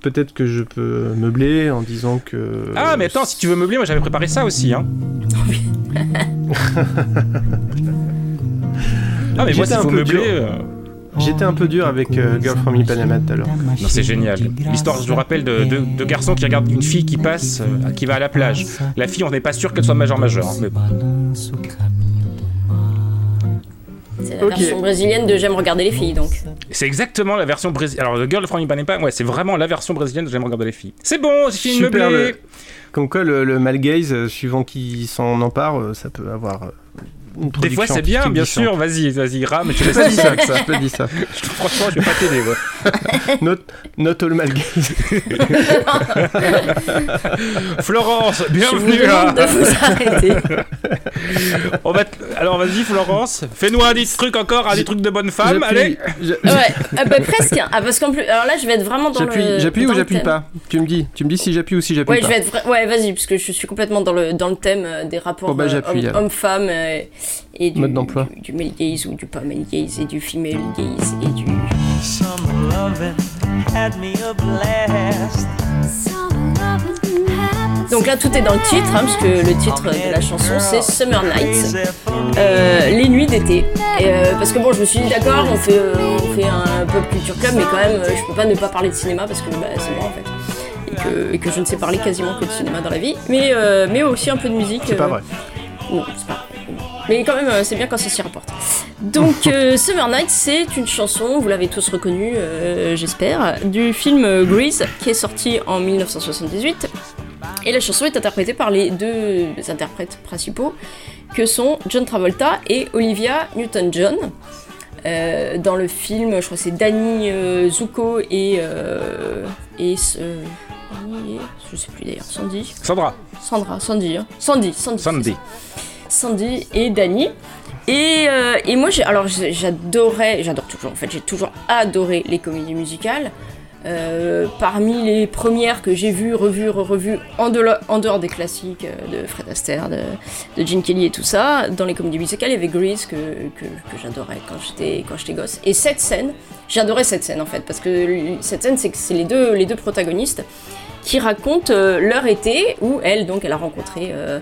Peut-être que je peux meubler en disant que. Ah, mais attends, si tu veux meubler, moi j'avais préparé ça aussi. Hein. ah, mais moi, s'il un faut peu meubler. dur. euh, J'étais un peu dur avec euh, Girl from Ipanema tout à l'heure. Non, c'est génial. L'histoire, je vous rappelle, de, de, de garçons qui regardent une fille qui passe, euh, qui va à la plage. La fille, on n'est pas sûr qu'elle soit major-major. hein, mais bon. C'est la version brésilienne de J'aime regarder les filles, donc. C'est exactement la version brésilienne. Alors, The Girl from Ipanema, ouais, c'est vraiment la version brésilienne de J'aime regarder les filles. C'est bon, j'ai fini Super, le- Comme quoi, le, le malgaze, euh, suivant qui s'en empare, euh, ça peut avoir euh, Des fois, c'est bien, bien sûr. Vas-y, vas-y, rame. Tu Je laisses te dis ça, ça. je te dis ça. Je- Franchement, je vais pas t'aider. ouais. Not, not all mal. Florence, Je vous bienvenue là. demande de vous arrêter. On va t- Alors vas-y Florence, fais-nous un des trucs encore, un des trucs de bonne femme, allez Ouais, ah bah, presque. Ah, parce qu'en plus, alors là, je vais être vraiment dans le. j'appuie ou j'appuie pas? Tu me dis, tu me dis si j'appuie ou si j'appuie Ouais, pas. je vais être ouais, vas-y, parce que je suis complètement dans le, dans le thème euh, des rapports Oh, bah, euh, homme-femme euh, et du, Mode d'emploi. du, du male gaze ou du pas male gaze et du female gaze et du. Some loving had me a blast. Donc là, tout est dans le titre, hein, parce que le titre de la chanson c'est Summer Nights, euh, les nuits d'été. Euh, parce que bon, je me suis dit d'accord, on fait, euh, on fait un pop culture club, mais quand même, euh, je peux pas ne pas parler de cinéma parce que bah, c'est moi en fait. Et que, et que je ne sais parler quasiment que de cinéma dans la vie, mais, euh, mais aussi un peu de musique. C'est pas vrai. Non, c'est pas vrai. Mais quand même, euh, c'est bien quand ça s'y rapporte. Donc, euh, Summer Night, c'est une chanson, vous l'avez tous reconnue, euh, j'espère, du film Grease, qui est sorti en 1978. Et la chanson est interprétée par les deux interprètes principaux, que sont John Travolta et Olivia Newton-John. Euh, dans le film, je crois que c'est Danny Zuko et. et je sais plus d'ailleurs, Sandy. Sandra, Sandra, Sandy, hein. Sandy, Sandy. Sandy. Sandy et Danny. Et, euh, et moi, alors j'adorais, j'adore toujours, en fait, j'ai toujours adoré les comédies musicales. Euh, parmi les premières que j'ai vues, revues, revues, en, dehors- en dehors des classiques euh, de Fred Astaire, de, de Gene Kelly et tout ça, dans les comédies musicales, il y avait Grease que, que, que j'adorais quand j'étais, quand j'étais gosse. Et cette scène, j'adorais cette scène en fait, parce que cette scène, c'est que c'est les deux, les deux protagonistes qui racontent euh, leur été où elle, donc, elle a rencontré euh,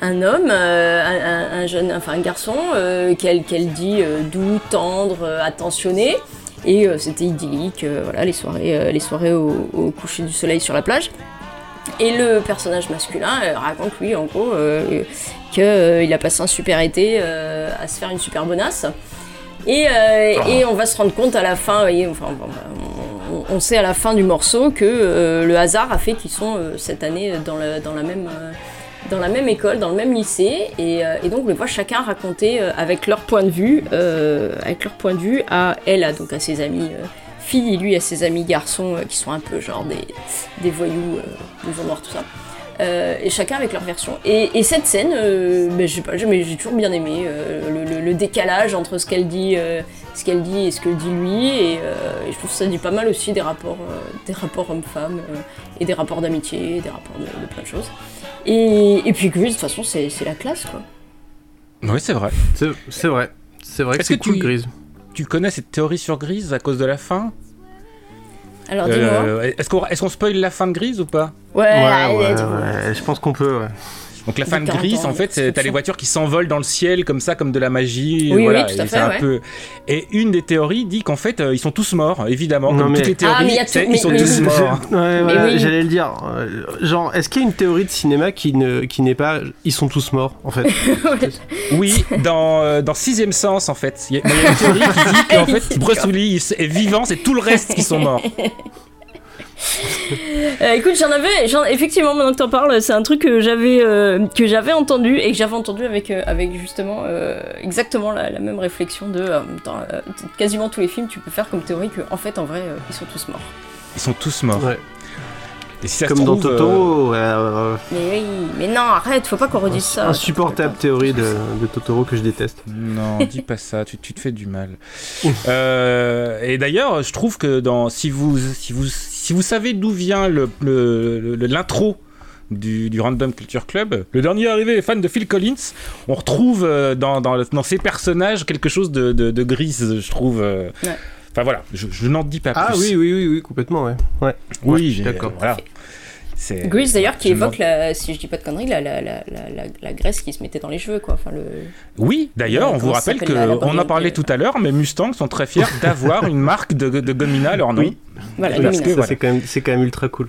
un homme, euh, un, un- un jeune, enfin un garçon, euh, qu'elle dit euh, doux, tendre, attentionné. Et c'était idyllique, voilà, les soirées, les soirées au, au coucher du soleil sur la plage. Et le personnage masculin raconte, lui, en gros, qu'il a passé un super été à se faire une super bonasse. Et, euh, et on va se rendre compte à la fin, vous voyez, enfin, bon, bah, on, sait à la fin du morceau que euh, le hasard a fait qu'ils sont euh, cette année dans, le- dans la même, euh, dans la même école, dans le même lycée, et, donc on les voit chacun raconter avec leur point de vue, avec leur point de vue à elle, donc à ses amis filles, et lui à ses amis garçons qui sont un peu genre des, des voyous, blousons noirs, tout ça. Euh, et chacun avec leur version. Et, et cette scène, euh, ben, je sais pas, j'ai mais j'ai toujours bien aimé euh, le, le- le décalage entre ce qu'elle dit, euh, ce qu'elle dit et ce que dit lui. Et, euh, et je trouve que ça dit pas mal aussi des rapports, euh, des rapports hommes-femmes euh, et des rapports d'amitié, des rapports de, de plein de choses. Et, et puis Grease, de toute façon, c'est la classe quoi. Oui, c'est vrai. C'est c'est vrai. C'est vrai que Est-ce c'est que cool, tu- Grise. Tu connais cette théorie sur Grise à cause de la fin? Alors dis-moi. Euh, Est-ce qu'on est qu'on spoil la fin de Grise ou pas? Ouais, ouais, ouais, ouais, je pense qu'on peut, ouais. Donc la De fin de 40 Grise, en fait, c'est- t'as les voitures qui s'envolent dans le ciel comme ça, comme de la magie. Oui, voilà, oui, tout à et fait, un ouais. peu. Et une des théories dit qu'en fait, euh, ils sont tous morts, évidemment, Non, comme mais- toutes les théories. Ah, mais il y a tout- c'est- mais- ils sont mais tous morts. Ouais, voilà, oui. j'allais le dire. Euh, Genre, est-ce qu'il y a une théorie de cinéma qui ne qui n'est pas ils sont tous morts en fait? Oui, dans, euh, dans Sixième Sens, en fait. Il y, a il y a une théorie qui dit qu'en fait, Bruce Willis est vivant, c'est tout le reste qui sont morts. Euh, écoute, j'en avais, j'en- effectivement, maintenant que t'en parles, c'est un truc que j'avais euh, que j'avais entendu et que j'avais entendu avec euh, avec justement euh, exactement la, la même réflexion de euh, dans euh, quasiment tous les films, tu peux faire comme théorie que en fait, en vrai, euh, ils sont tous morts. Ils sont tous morts. Ouais. Et si ça Comme se dans trouve, euh, Totoro, Mais oui, mais non, arrête, faut pas qu'on redise ça. insupportable théorie de, de Totoro que je déteste. Non, dis pas ça, tu, tu te fais du mal. Euh, et d'ailleurs, je trouve que dans, si, vous, si, vous, si vous savez d'où vient le, le- le- l'intro du, du Random Culture Club, le dernier arrivé est fan de Phil Collins, on retrouve euh, dans, dans, dans ces personnages quelque chose de, de, de grise, je trouve. euh. Ouais. Enfin voilà, je, je n'en dis pas Ah plus. oui, oui, oui, oui, complètement, ouais. ouais. Oui, Ouais, d'accord. Voilà. C'est- Grease d'ailleurs qui je évoque la, si je dis pas de conneries, la, la, la, la, la- la graisse qui se mettait dans les cheveux quoi. Enfin le. Oui, d'ailleurs, Euh, on vous rappelle qu'on en barrière parlait de- tout à l'heure, mais Mustang sont très fiers d'avoir une marque de, de gomina à leur nom. Oui. Voilà, Parce que, Ça, voilà. c'est quand même c'est quand même ultra cool.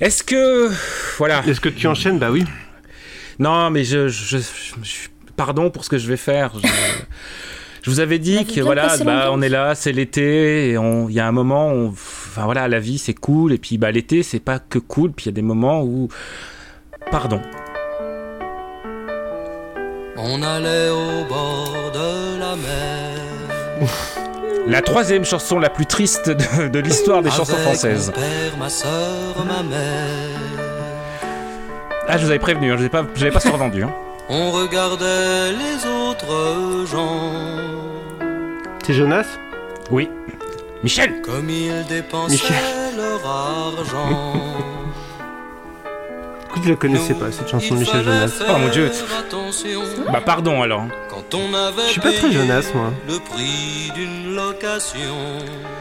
Est-ce que. Voilà. Est-ce que tu enchaînes? Bah oui. Non, mais je, je, je- je- Pardon pour ce que je vais faire. Je, je vous avais dit que voilà, bah, on est là, c'est l'été, et on- il y a un moment, où, enfin voilà, la vie c'est cool, et puis bah, l'été c'est pas que cool, puis il y a des moments où. Pardon. On allait au bord de la mer. La troisième chanson la plus triste de, de l'histoire des chansons françaises. Mon père, ma soeur, ma mère. Ah, je vous avais prévenu, hein, je n'avais pas, je pas survendu. Hein. On regardait les autres gens. C'est Jonas? Oui. Michel Comme ils dépensaient Michel. leur argent. Écoute, je la connaissais pas cette chanson de Michel Jonas. Oh mon dieu. Bah pardon alors. quand on avait Je suis pas très Jonas, moi. le prix d'une location.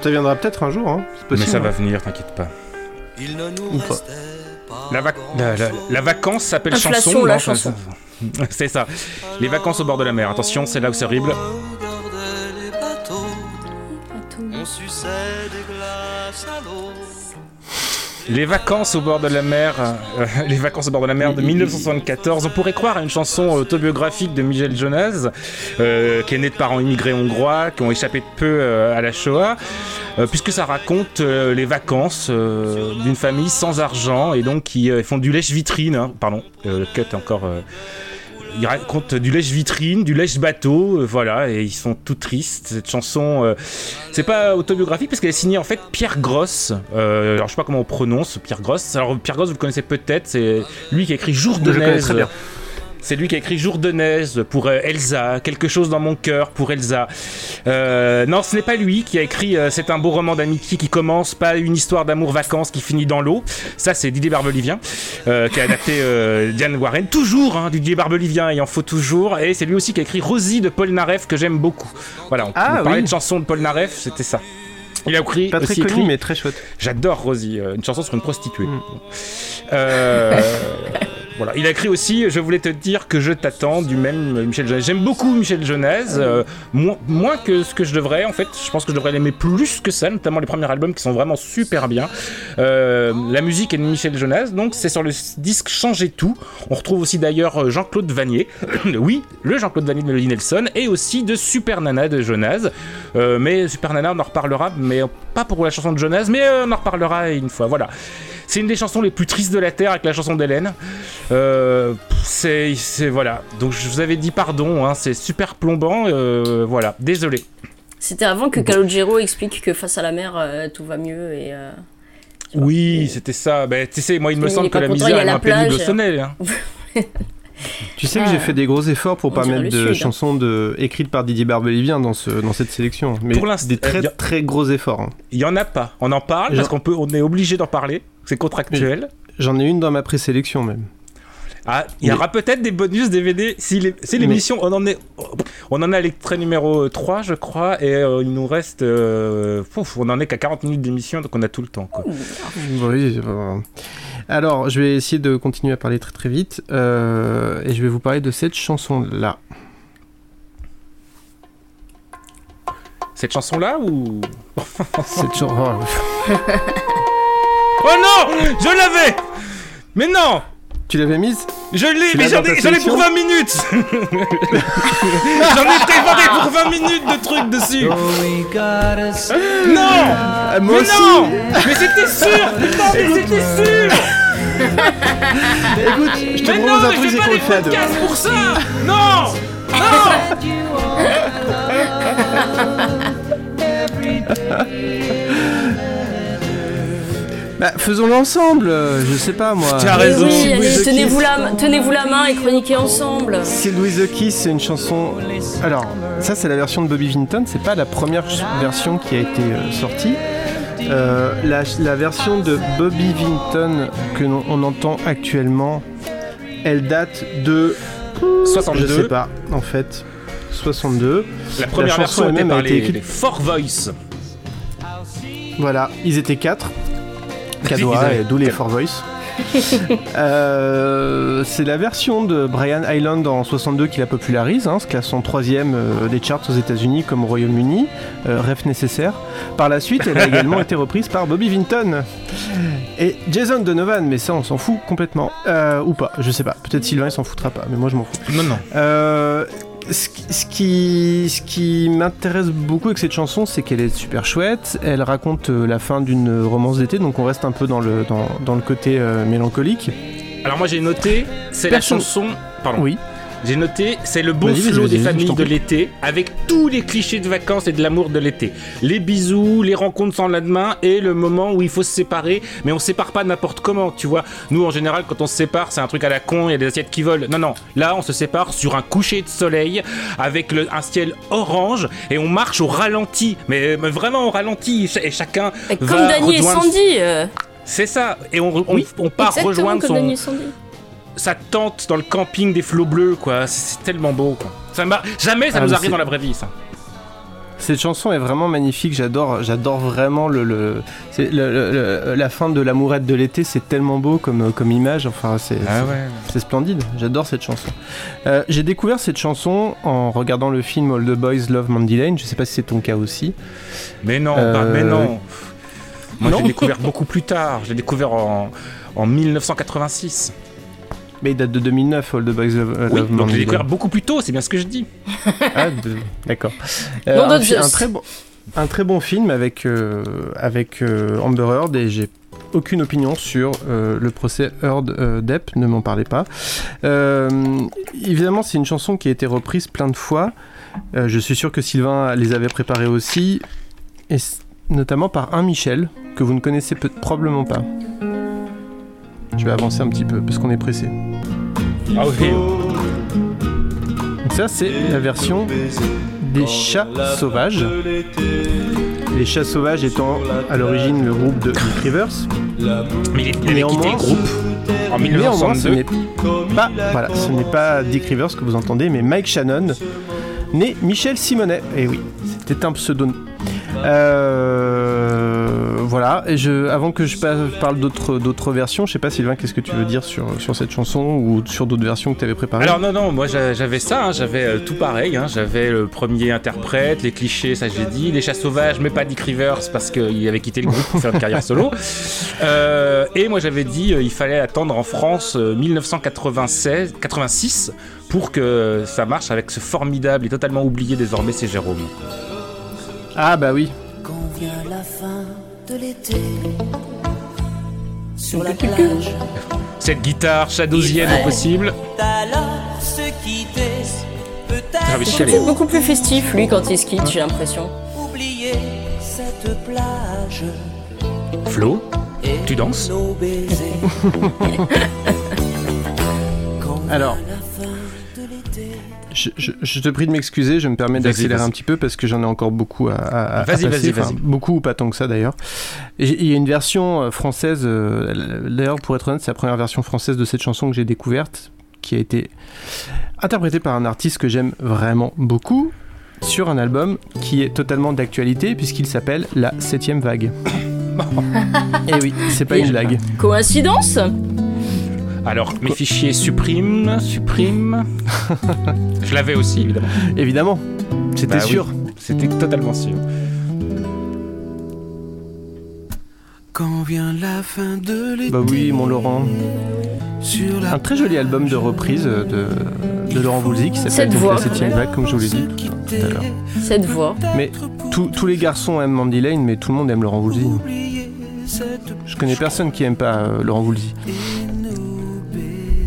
Ça viendra peut-être un jour, hein. C'est Mais ça va venir, t'inquiète pas. Il ne nous Ou pas. restait pas La, vac- la, la- la vacance s'appelle Inflation, chanson. la non, chanson. ça- C'est ça. Les vacances au bord de la mer. Attention, c'est là où c'est horrible. Les vacances au bord de la mer, euh, les vacances au bord de la mer de 1974. On pourrait croire à une chanson autobiographique de Michel Jonas, euh, qui est né de parents immigrés hongrois, qui ont échappé peu euh, à la Shoah, puisque ça raconte les vacances d'une famille sans argent et donc qui font du lèche-vitrine. hein. Pardon, le cut encore. Il raconte du lèche-vitrine, du lèche-bateau, euh, voilà, et ils sont tout tristes. Cette chanson, euh, c'est pas autobiographique parce qu'elle est signée en fait Pierre Gross. Euh, alors je sais pas comment on prononce Pierre Gross. Alors Pierre Gross, vous le connaissez peut-être, c'est lui qui a écrit Jour de neige. C'est lui qui a écrit Jour de neige pour euh, Elsa, quelque chose dans mon cœur pour Elsa. Euh, non, ce n'est pas lui qui a écrit euh, C'est un beau roman d'amitié qui commence, pas une histoire d'amour vacances qui finit dans l'eau. Ça, c'est Didier Barbelivien euh, qui a adapté euh, Diane Warren. Toujours, hein, Didier Barbelivien, il en faut toujours. Et c'est lui aussi qui a écrit Rosie de Paul Naref que j'aime beaucoup. Voilà, on, Ah, on parlait oui. de chansons de Paul Naref, c'était ça. Il a écrit, Pas très aussi connu, mais très chouette. J'adore Rosie, une chanson sur une prostituée. Mm. Euh, voilà. Il a écrit aussi Je voulais te dire que je t'attends du même Michel Jonas. J'aime beaucoup Michel Jonas, euh, moins, moins que ce que je devrais en fait. Je pense que je devrais l'aimer plus que ça, notamment les premiers albums qui sont vraiment super bien. Euh, la musique est de Michel Jonas, donc c'est sur le disque Changer tout. On retrouve aussi d'ailleurs euh, Jean-Claude Vanier, oui, le Jean-Claude Vanier de Melody Nelson, et aussi de Super Nana de Jonas. Euh, mais Super Nana, on en reparlera, mais pas pour la chanson de Jonas, mais euh, on en reparlera une fois. Voilà. C'est une des chansons les plus tristes de la Terre avec la chanson d'Hélène. Euh, c'est, voilà. Donc je vous avais dit pardon, hein, c'est super plombant. euh, voilà, désolé. C'était avant que Calogero explique que face à la mer, euh, tout va mieux et. euh, Oui, c'était ça. Ben, tu sais, moi il me Il semble que la content, misère est moins pénible sommet. hein. Tu sais que j'ai fait des gros efforts pour pas mettre de Sud, hein. chansons de... écrites par Didier Barbelivien dans, ce... dans cette sélection. Mais Pour l'instant, des très a- très gros efforts. hein. Il y en a pas. On en parle Genre- parce qu'on peut, on est obligé d'en parler. C'est contractuel. J'en ai une dans ma présélection même. Ah, il y aura peut-être des bonus DVD si l'émission on en est on en a l'extrait numéro 3 je crois et euh, il nous reste euh, pouf, on en est qu'à 40 minutes d'émission donc on a tout le temps quoi. Oui, euh, Alors, je vais essayer de continuer à parler très très vite. euh, et je vais vous parler de cette chanson-là. Cette chanson là ou? Cette chanson. Oh non Je l'avais. Mais non. Tu l'avais mise Je l'ai, mais j'en ai, j'en ai pour sélection 20 minutes. J'en ai préparé pour 20 minutes de trucs dessus. Non. Ah, moi Mais aussi. non. Mais c'était sûr Putain, mais c'était sûr. Écoute, je te Mais propose non, un mais truc, je c'est fais pas qu'on le des fait à deux. pour ça. Non. Non Bah, faisons-le ensemble, euh, je sais pas moi. Tu as raison. oui, allez, Louise the tenez-vous la, tenez-vous la main et chroniquez ensemble. C'est Louise the Kiss, c'est une chanson. Alors, ça c'est la version de Bobby Vinton, c'est pas la première ch- version qui a été euh, sortie. Euh, la, la version de Bobby Vinton que l'on on entend actuellement, elle date de. 62. Je sais pas, en fait. 62. La première chanson version était elle-même a été les, écrite- les Four Voice. Voilà, ils étaient quatre. Ils Cadois, avaient et d'où les Four Voice. Euh, c'est la version de Brian Hyland en 62 qui la popularise, hein, se classant troisième euh, des charts aux États-Unis comme au Royaume-Uni, euh, rêve nécessaire. Par la suite, elle a également été reprise par Bobby Vinton et Jason Donovan, mais ça on s'en fout complètement, Euh, ou pas, je sais pas. Peut-être Sylvain il s'en foutra pas, mais moi je m'en fous. Non, non. Ce qui, ce qui, ce qui m'intéresse beaucoup avec cette chanson, c'est qu'elle est super chouette. Elle raconte euh, la fin d'une romance d'été, donc on reste un peu dans le, dans, dans le côté euh, mélancolique. Alors moi j'ai noté, c'est la chanson... Pardon. Oui. J'ai noté, c'est le bon flot vas-y, des familles de l'été, avec tous les clichés de vacances et de l'amour de l'été. Les bisous, les rencontres sans lendemain et le moment où il faut se séparer, mais on se sépare pas n'importe comment, tu vois. Nous, en général, quand on se sépare, c'est un truc à la con, il y a des assiettes qui volent. Non, non, là, on se sépare sur un coucher de soleil, avec le- un ciel orange, et on marche au ralenti, mais, mais vraiment au ralenti, et chacun Et Comme va Dany et rejoindre- Sandy. euh, C'est ça, et on, on, on part rejoindre comme son, Dany et Sandy. Sa tente dans le camping des flots bleus, quoi. C'est tellement beau, quoi. Ça m'a- Jamais ça Ah, nous arrive dans la vraie vie, ça. Cette chanson est vraiment magnifique, j'adore, j'adore vraiment le, le- c'est le- le- le- la fin de l'amourette de l'été, c'est tellement beau comme, comme image, enfin c'est Ah c'est- ouais. c'est splendide, j'adore cette chanson. Euh, J'ai découvert cette chanson en regardant le film All the Boys Love Mandy Lane, je sais pas si c'est ton cas aussi. Mais non, Euh, mais non. Moi, non j'ai découvert beaucoup plus tard. J'ai découvert en, en 1986. Mais il date de 2009, All the Boys Love, euh, Oui, Love donc j'ai découvert beaucoup plus tôt, c'est bien ce que je dis. Ah, de- d'accord. Euh, un, très bon, un très bon film avec, euh, avec euh, Amber Heard et j'ai aucune opinion sur euh, le procès Heard euh, Depp, ne m'en parlez pas. Euh, évidemment, c'est une chanson qui a été reprise plein de fois. Euh, je suis sûr que Sylvain les avait préparées aussi, et notamment par un Michel que vous ne connaissez probablement pas. Je vais avancer un petit peu parce qu'on est pressé. Ah oui. Donc ça, c'est la version des chats sauvages. Les chats sauvages étant à l'origine le groupe de Dick Rivers. Mais il, il avait quitté Néanmoins, le groupe en Néanmoins, ce 1962. n'est pas, voilà, ce n'est pas Dick Rivers que vous entendez, mais Mike Shannon, né Michel Simonet. Et oui, c'était un pseudonyme. Euh, voilà, et je, avant que je pa- parle d'autres, d'autres versions, je sais pas Sylvain, qu'est-ce que tu veux dire sur, sur cette chanson ou sur d'autres versions que tu avais préparées? Alors non, non, moi j'a- j'avais ça, hein, j'avais euh, tout pareil, hein, j'avais le premier interprète, les clichés, ça j'ai dit, les chats sauvages, mais pas Dick Rivers parce qu'il avait quitté le groupe pour faire une carrière solo. Euh, et moi j'avais dit il fallait attendre en France euh, 1996, 86 pour que ça marche avec ce formidable et totalement oublié désormais c'est Jérôme. Ah bah oui. Quand vient la fin de l'été, sur la plage, Cette guitare shadowsienne Il au possible. alors se quitter, peut-être Ah, C'est beaucoup plus festif, lui, quand il skate, j'ai l'impression. oublier cette plage. Flo, tu danses Alors, Je, je- je te prie de m'excuser, je me permets d'accélérer un petit peu parce que j'en ai encore beaucoup à, à, à Vas-y, passer, vas-y, enfin, vas-y. beaucoup ou pas tant que ça d'ailleurs. Il y a une version euh, française, euh, d'ailleurs pour être honnête, c'est la première version française de cette chanson que j'ai découverte, qui a été interprétée par un artiste que j'aime vraiment beaucoup sur un album qui est totalement d'actualité puisqu'il s'appelle La Septième Vague. Et oui, c'est pas une blague. Coïncidence? Alors, mes fichiers supprime, supprime. Je l'avais aussi, évidemment. Évidemment, c'était Bah oui, sûr. C'était totalement sûr. Quand vient la fin de l'été, Bah oui, mon Laurent. sur la Un très joli album de reprise de, de Laurent Voulzy qui s'appelle Cette donc voix, La Septième. Vague, comme je vous l'ai dit tout à l'heure. Cette voix. Mais tous- tous les garçons aiment Mandy Lane, mais tout le monde aime Laurent Voulzy. Je connais personne qui aime pas euh, Laurent Voulzy.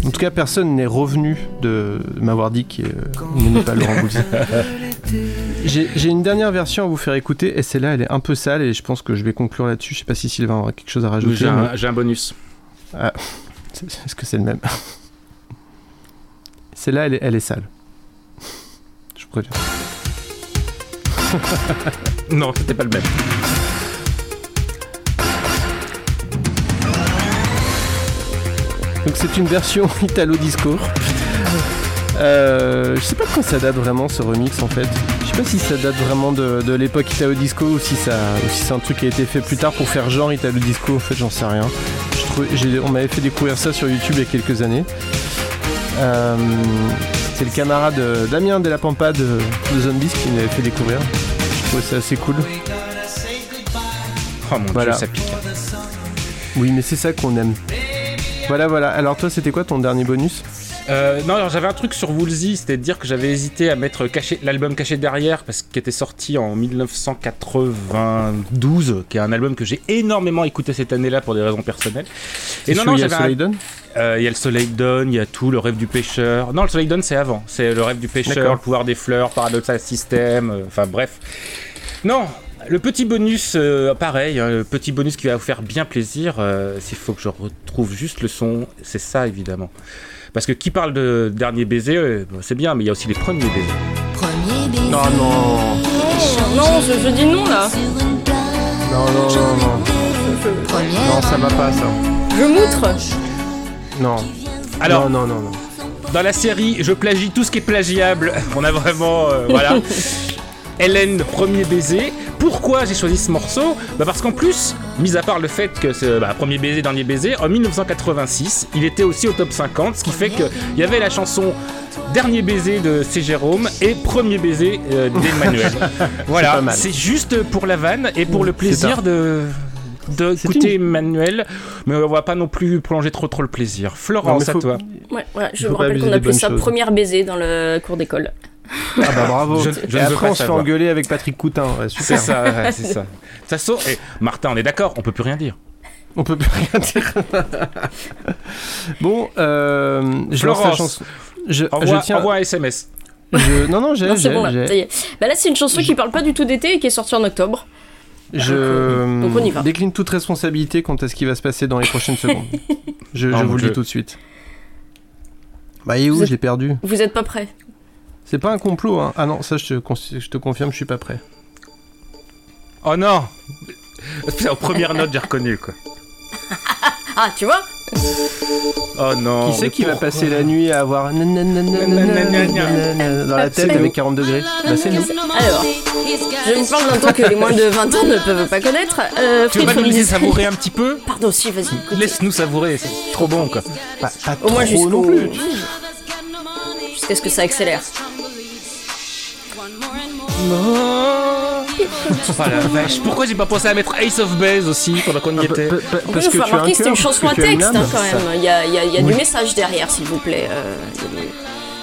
En tout cas, personne n'est revenu de m'avoir dit qu'il euh, n'aimait pas Laurent Voulzy. J'ai une dernière version à vous faire écouter, et celle-là, elle est un peu sale, et je pense que je vais conclure là-dessus. Je sais pas si Sylvain aura quelque chose à rajouter. J'ai un, mais- j'ai un bonus. Ah, est-ce que c'est le même? Celle-là, elle est, elle est sale. Je vous préviens. Non, c'était pas le même. C'est une version Italo Disco. Euh, je sais pas de quand ça date vraiment ce remix en fait. Je sais pas si ça date vraiment de, de l'époque Italo Disco ou si, ça, ou si c'est un truc qui a été fait plus tard pour faire genre Italo Disco. En fait, j'en sais rien. Je trouvais- j'ai- on m'avait fait découvrir ça sur YouTube il y a quelques années. Euh, c'est le camarade euh, Damien de la Pampa de, de Zombies qui m'avait fait découvrir. Je trouvais ça assez cool. Oh mon Voilà. dieu, ça pique. Oui, mais c'est ça qu'on aime. Voilà, voilà. Alors toi, c'était quoi ton dernier bonus Euh, non, alors j'avais un truc sur Woolsey, c'était de dire que j'avais hésité à mettre caché- l'album caché derrière parce qu'il était sorti en 1992, qui est un album que j'ai énormément écouté cette année-là pour des raisons personnelles. Et non, non, il y a le soleil donne Euh, Il y a le soleil donne, il y a tout, le rêve du pêcheur. Non, le soleil donne, c'est avant. C'est le rêve du pêcheur, le pouvoir des fleurs, paradoxal système, euh, enfin bref. Non, le petit bonus, euh, pareil, hein, le petit bonus qui va vous faire bien plaisir, euh, s'il faut que je retrouve juste le son, c'est ça évidemment. Parce que qui parle de dernier baiser, euh, c'est bien, mais il y a aussi les premiers baisers. Premier baiser. Non, non. Non, non, je, je dis non là. Non, non, non, non. Non, ça va pas, ça. Je moutre. Non. Alors- Non, non, non, non. Dans la série, je plagie tout ce qui est plagiable. On a vraiment, euh, voilà. Hélène, premier baiser. Pourquoi j'ai choisi ce morceau bah Parce qu'en plus, mis à part le fait que c'est bah, premier baiser, dernier baiser, en 1986, il était aussi au top 50, ce qui fait qu'il y avait la chanson Dernier baiser de C. Jérôme et Premier baiser euh, d'Emmanuel. voilà, c'est juste pour la vanne et pour le plaisir de d'écouter Emmanuel, mais on va pas non plus prolonger trop trop le plaisir. Florence, faut- à toi. Ouais, ouais, je pas rappelle qu'on appelait ça choses. première baiser dans le cours d'école. Ah bah bravo. Je- je Et après, on se fait engueuler avec Patrick Coutin. Ouais, super. C'est ça, ouais, c'est ça. De toute façon, eh, Martin, on est d'accord, on peut plus rien dire. On peut plus rien dire. bon, euh, je lance la Florence. chanson. Je, Envoie, je tiens. envoie un SMS. je- non, non, j'ai, c'est j'ai, bon là, j'ai. est. Bah là, c'est une chanson qui parle pas du tout d'été et qui est sortie en octobre. Je Donc on y va. décline toute responsabilité quant à ce qui va se passer dans les prochaines secondes. Je, vous le dis tout de suite. Bah, et où? Vous êtes- Je l'ai perdu. Vous êtes pas prêts C'est pas un complot, hein. Ah non, ça, je te, je te confirme, je suis pas prêt. Oh non C'est en première note, j'ai reconnu quoi. Ah, tu vois Oh non. qui c'est qui va passer la nuit à avoir dans la tête avec 40 degrés Bah, c'est nous. Alors, je vous parle d'un ton que les moins de 20 ans ne peuvent pas connaître. Euh, Tu veux pas nous laisser savourer un petit peu Pardon, si, vas-y. Laisse-nous savourer, c'est trop bon quoi. Pas, pas Au moins trop jusqu'au. non plus. Jusqu'à ce que ça accélère. Oh la vache, pourquoi j'ai pas pensé à mettre Ace of Base aussi pendant qu'on y était Parce que faut tu c'est une chanson à que tu as une texte hein, quand même. Il y a, il y a- il y a du message derrière, s'il vous plaît. Euh, il y a des-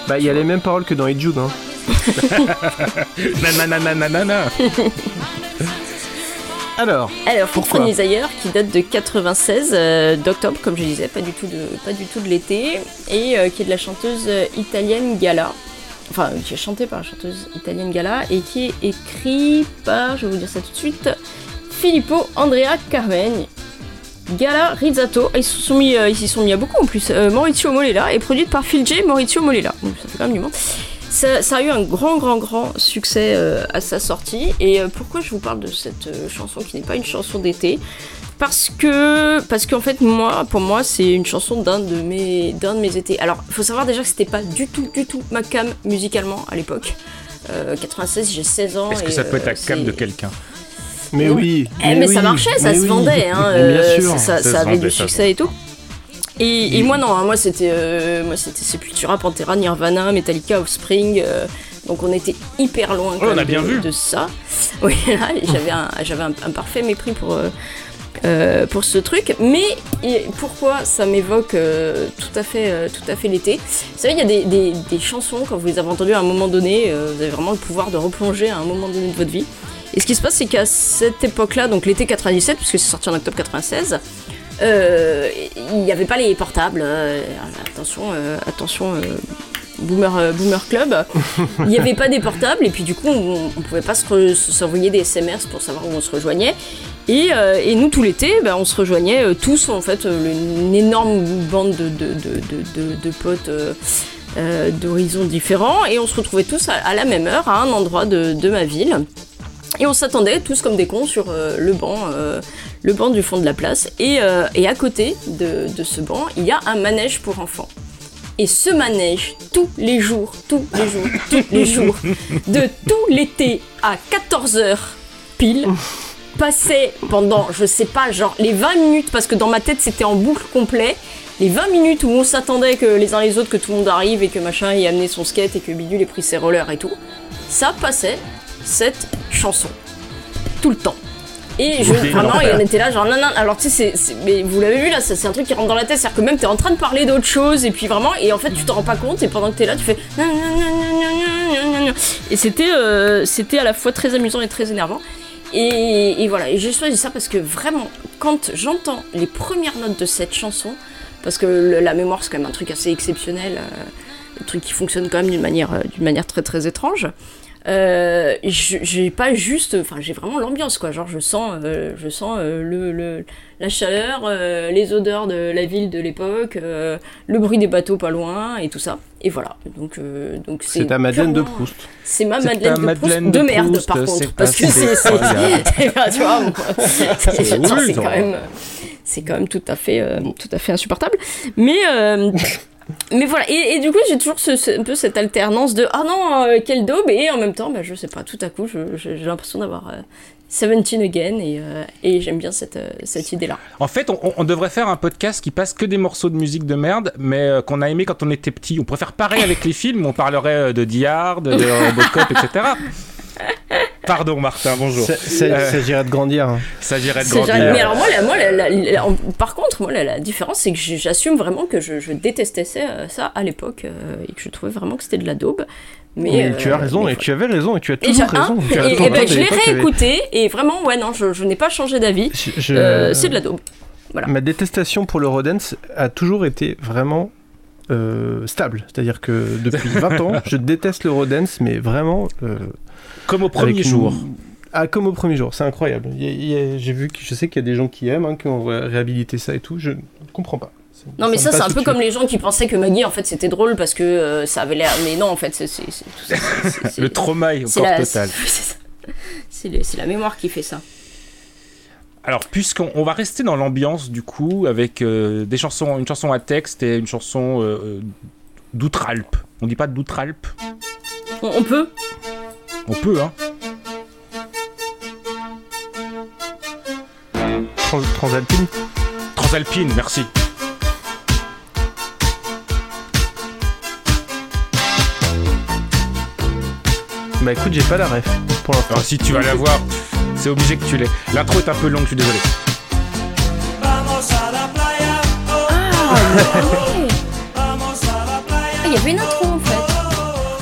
Bah, il y a les mêmes paroles que dans Hey Jude, hein. Nananananana. Alors, Alors, Desire, qui date de 96, euh, d'octobre, comme je disais, pas du tout de, pas du tout de l'été, et euh, qui est de la chanteuse italienne Gala. Enfin, qui est chantée par la chanteuse italienne Gala, et qui est écrit par, je vais vous dire ça tout de suite, Filippo Andrea Carmen. Gala Rizzato, ils s'y sont mis, euh, ils sont mis à beaucoup en plus. Euh, Maurizio Molela est produite par Phil J. Maurizio Molela. Ça fait quand même du monde. Ça, a eu un grand, grand, grand succès euh, à sa sortie. Et euh, pourquoi je vous parle de cette euh, chanson qui n'est pas une chanson d'été? Parce que, parce qu'en fait, moi, pour moi, c'est une chanson d'un de mes, d'un de mes étés. Alors, il faut savoir déjà que c'était pas du tout, du tout ma cam musicalement à l'époque. Euh, 96, j'ai 16 ans. Est-ce que ça peut être euh, la cam c'est- de quelqu'un? Mais oui. eh, mais, ça oui, marchait, ça mais se oui. vendait, hein, Mais bien euh, sûr. ça, ça- Ça ça avait vendait, du ça. succès et tout. Et, et moi non, hein, moi c'était euh, moi c'était Sepultura, Pantera, Nirvana, Metallica, Offspring. euh, donc on était hyper loin Oh, on a bien de, vu. de ça. Oui, là, j'avais un, j'avais un, un parfait mépris pour euh, pour ce truc. Mais pourquoi ça m'évoque euh, tout à fait euh, tout à fait l'été? Vous savez, il y a des, des- chansons quand vous les avez entendues à un moment donné, vous avez vraiment le pouvoir de replonger à un moment donné de votre vie. Et ce qui se passe, c'est qu'à cette époque-là, donc l'été 97, puisque c'est sorti en octobre 96, euh, il n'y avait pas les portables. attention, attention, boomer, club. Il n'y avait pas des portables et puis du coup, on, on pouvait pas se- s'envoyer des SMS pour savoir où on se rejoignait. Et, euh, et nous, tout l'été, ben, on se rejoignait euh, tous, en fait, euh, une énorme bande de, de, de, de, potes. d'horizons différents et on se retrouvait tous à, la même heure à un endroit de, ma ville et on s'attendait tous comme des cons sur le banc, le banc du fond de la place. Et, et à côté de ce banc, il y a un manège pour enfants. Et ce manège, tous les jours, tous les jours, tous les jours, de tout l'été à 14h pile, passait pendant, je sais pas, genre les 20 minutes, parce que dans ma tête c'était en boucle complet, les 20 minutes où on s'attendait que les uns les autres, que tout le monde arrive et que machin ait amené son skate et que Bidule ait pris ses rollers et tout, ça passait cette chanson. Tout le temps. Et je, vraiment, il en était là, genre, non, non, alors tu sais, mais vous l'avez vu là, c'est un truc qui rentre dans la tête, c'est-à-dire que même t'es en train de parler d'autre chose, et puis vraiment, et en fait, tu t'en rends pas compte, et pendant que t'es là, tu fais. Et c'était euh, c'était à la fois très amusant et très énervant. Et, et voilà, j'ai choisi ça parce que vraiment, quand j'entends les premières notes de cette chanson, parce que la mémoire c'est quand même un truc assez exceptionnel, euh, un truc qui fonctionne quand même d'une manière, euh, d'une manière très très étrange. Euh, j'ai pas juste, enfin j'ai vraiment l'ambiance quoi, genre je sens, euh, je sens euh, le, le- la chaleur, euh, les odeurs de la ville de l'époque, euh, le bruit des bateaux pas loin et tout ça. Et voilà, donc donc donc C'est ta Madeleine de Proust. C'est ma C'est Madeleine, de, Madeleine Proust de de merde Proust, par c'est contre, parce que c'est, c'est, c'est- c'est, C'est c'est quand même, c'est quand même tout à fait, euh, tout à fait insupportable. Mais euh, mais voilà, et, et du coup j'ai toujours ce, un peu cette alternance de ah non euh, quelle daube et en même temps bah je sais pas, tout à coup j'ai l'impression d'avoir euh, Seventeen again et, euh, et j'aime bien cette, euh, cette idée là. En fait, on, devrait faire un podcast qui passe que des morceaux de musique de merde, mais euh, qu'on a aimé quand on était petit. On pourrait faire pareil avec les films, on parlerait de Die Hard, de Robocop, etc. Pardon Martin, bonjour. Ça, ça- Euh, s'agirait de grandir. hein. ça dirait de grandir. Mais alors moi, la- moi la- la- la- en- par contre, moi la, la différence c'est que j'assume vraiment que je, je détestais ça, ça à l'époque euh, et que je trouvais vraiment que c'était de la daube. Mais, Mais euh, tu as raison, mais et tu avais raison, et tu as Et, toujours hein, raison. Tu as et- et ben, je l'ai réécouté et vraiment ouais non je, je n'ai pas changé d'avis. je- Euh, c'est de la daube. Voilà. Ma détestation pour l'Eurodance a toujours été vraiment euh, stable. C'est-à-dire que depuis 20 ans, je déteste l'Eurodance, mais vraiment. euh, Comme au premier une- jour. Ah, comme au premier jour, c'est incroyable. J'ai vu que je sais qu'il y a des gens qui aiment, hein, qui ont ré- réhabilité ça et tout. Je ne comprends pas. Non mais ça c'est un peu comme les gens qui pensaient que Maggie en fait c'était drôle parce que euh, ça avait l'air mais non en fait c'est tout ça. Le trauma est encore la- total. c'est- la mémoire qui fait ça. Alors, puisqu'on on va rester dans l'ambiance du coup, avec euh, des chansons, une chanson à texte et une chanson euh, euh, d'outre-Alpes. On dit pas d'outre-Alpes? On, on peut? On peut, hein. Trans- Transalpine Transalpine, merci. Bah écoute, j'ai pas la ref pour l'instant. Alors, si tu vas la voir, c'est obligé que tu l'aies. L'intro est un peu longue, je suis désolé. Ah, il y avait une intro en fait.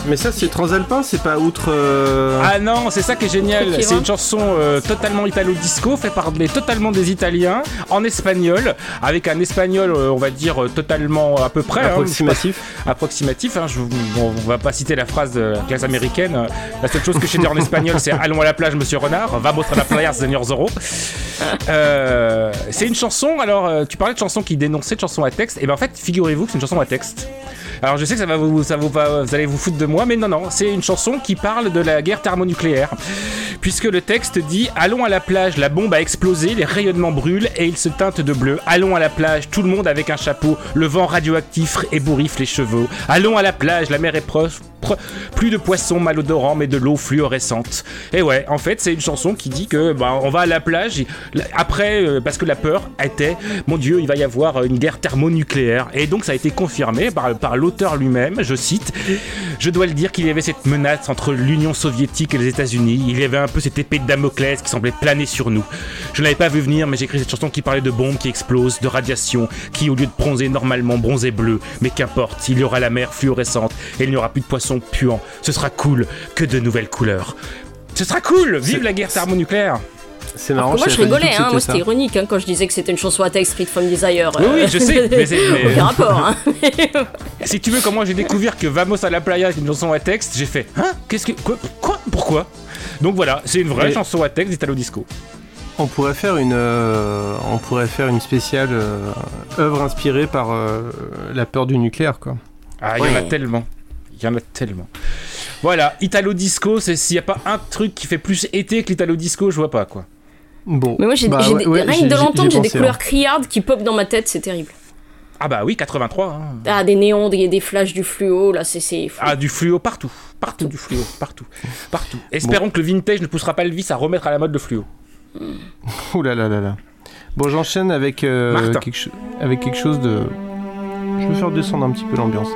Mais ça, c'est Transalpin, c'est pas outre. euh, Ah non, c'est ça qui est génial. C'est une chanson euh, totalement italo-disco, fait parler totalement des Italiens, en espagnol, avec un espagnol, euh, on va dire, euh, totalement à peu près. hein, Approximatif. je approximatif. hein, je, on, on va pas citer la phrase de la classe américaine. La seule chose que je sais dire en espagnol, c'est Allons à la plage, monsieur Renard. Vamos a la playa, señor Zorro. Euh, c'est une chanson, alors euh, tu parlais de chanson qui dénonçait de chanson à texte. Et ben en fait, figurez-vous que c'est une chanson à texte. Alors je sais que ça va vous, ça vous, va- vous allez vous foutre de moi, mais non, non, c'est une chanson qui parle de la guerre thermonucléaire. Puisque le texte dit Allons à la plage, la bombe a explosé, les rayonnements brûlent et ils se teintent de bleu. Allons à la plage, tout le monde avec un chapeau, le vent radioactif ébouriffe les chevaux. Allons à la plage, la mer est proche. pro- Plus de poissons malodorants, mais de l'eau fluorescente. Et ouais, en fait, c'est une chanson qui dit que bah, on va à la plage après, euh, parce que la peur était, mon Dieu, il va y avoir euh, une guerre thermonucléaire. Et donc, ça a été confirmé par, par l'auteur lui-même. Je cite Je dois le dire qu'il y avait cette menace entre l'Union soviétique et les États-Unis. Il y avait un peu cette épée de Damoclès qui semblait planer sur nous. Je ne l'avais pas vu venir, mais j'ai écrit cette chanson qui parlait de bombes qui explosent, de radiation, qui au lieu de bronzer normalement bronzait bleu. Mais qu'importe, il y aura la mer fluorescente et il n'y aura plus de poissons puants. Ce sera cool que de nouvelles couleurs. Ce sera cool Vive la guerre thermonucléaire C'est marrant. moi je rigolais, que hein, moi c'était ironique hein, quand je disais que c'était une chanson à texte Street from Desire. Oui, oui, je sais, mais c'est- mais- Aucun rapport, hein. Si tu veux, comment j'ai découvert que Vamos a la playa est une chanson à texte, j'ai fait Hein Qu'est-ce que. Quoi, quoi Pourquoi? Donc voilà, c'est une vraie Mais- chanson à texte d'Italo Disco. On pourrait faire une, euh, on pourrait faire une spéciale euh, œuvre inspirée par euh, la peur du nucléaire, quoi. Ah, il y en a tellement. Il y en a tellement. Voilà, Italo Disco, s'il n'y a pas un truc qui fait plus été que l'Italo Disco, je vois pas quoi. Bon. Mais moi j'ai Bah, ouais, ouais, rien que de l'entendre, j'ai des couleurs hein. criardes qui pop dans ma tête, c'est terrible. Ah bah oui, 83. hein. Ah des néons, des, des flashs du fluo, là c'est. Ah, du fluo partout. Partout du fluo, partout. Partout. Espérons que le vintage ne poussera pas le vice à remettre à la mode le fluo. Ouh là là là là. Bon, j'enchaîne avec euh, quelque, avec quelque chose de. Je veux faire descendre un petit peu l'ambiance.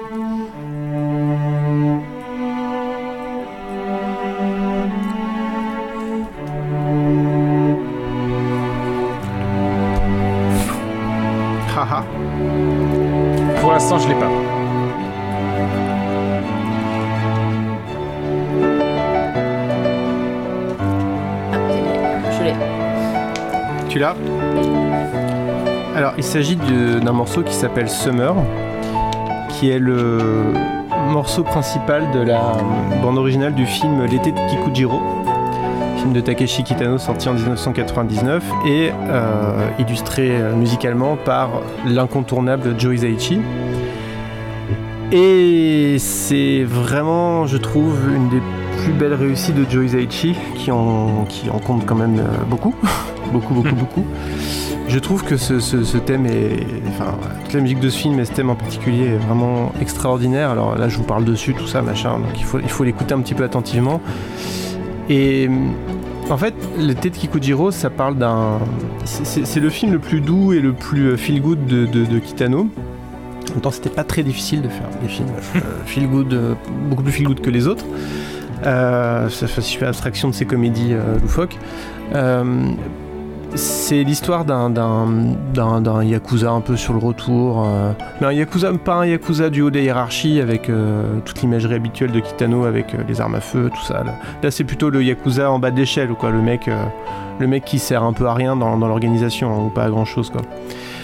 Morceau qui s'appelle Summer, qui est le morceau principal de la bande originale du film L'été de Kikujiro, film de Takeshi Kitano sorti en 1999 et euh, illustré euh, musicalement par l'incontournable Joe Hisaichi. Et c'est vraiment, je trouve, une des plus belles réussites de Joe Hisaichi, qui en, qui en compte quand même euh, beaucoup, beaucoup, beaucoup, beaucoup. Je trouve que ce, thème est. Enfin, toute la musique de ce film et ce thème en particulier est vraiment extraordinaire. Alors là, je vous parle dessus, tout ça, machin, donc il faut il faut l'écouter un petit peu attentivement. Et en fait, l'été de Kikujiro, ça parle d'un. c'est- le film le plus doux et le plus feel good de, Kitano. En même temps, c'était pas très difficile de faire des films euh, feel good, euh, beaucoup plus feel good que les autres. Euh, si abstraction de ces comédies euh, loufoques. C'est l'histoire d'un, d'un, d'un- d'un yakuza un peu sur le retour. euh, mais un yakuza, pas un yakuza du haut des hiérarchies avec euh, toute l'imagerie habituelle de Kitano avec euh, les armes à feu, tout ça. Là, Là, c'est plutôt le yakuza en bas de l'échelle, quoi. Le mec, euh, le mec qui sert un peu à rien dans, dans l'organisation, hein, ou pas à grand chose, quoi.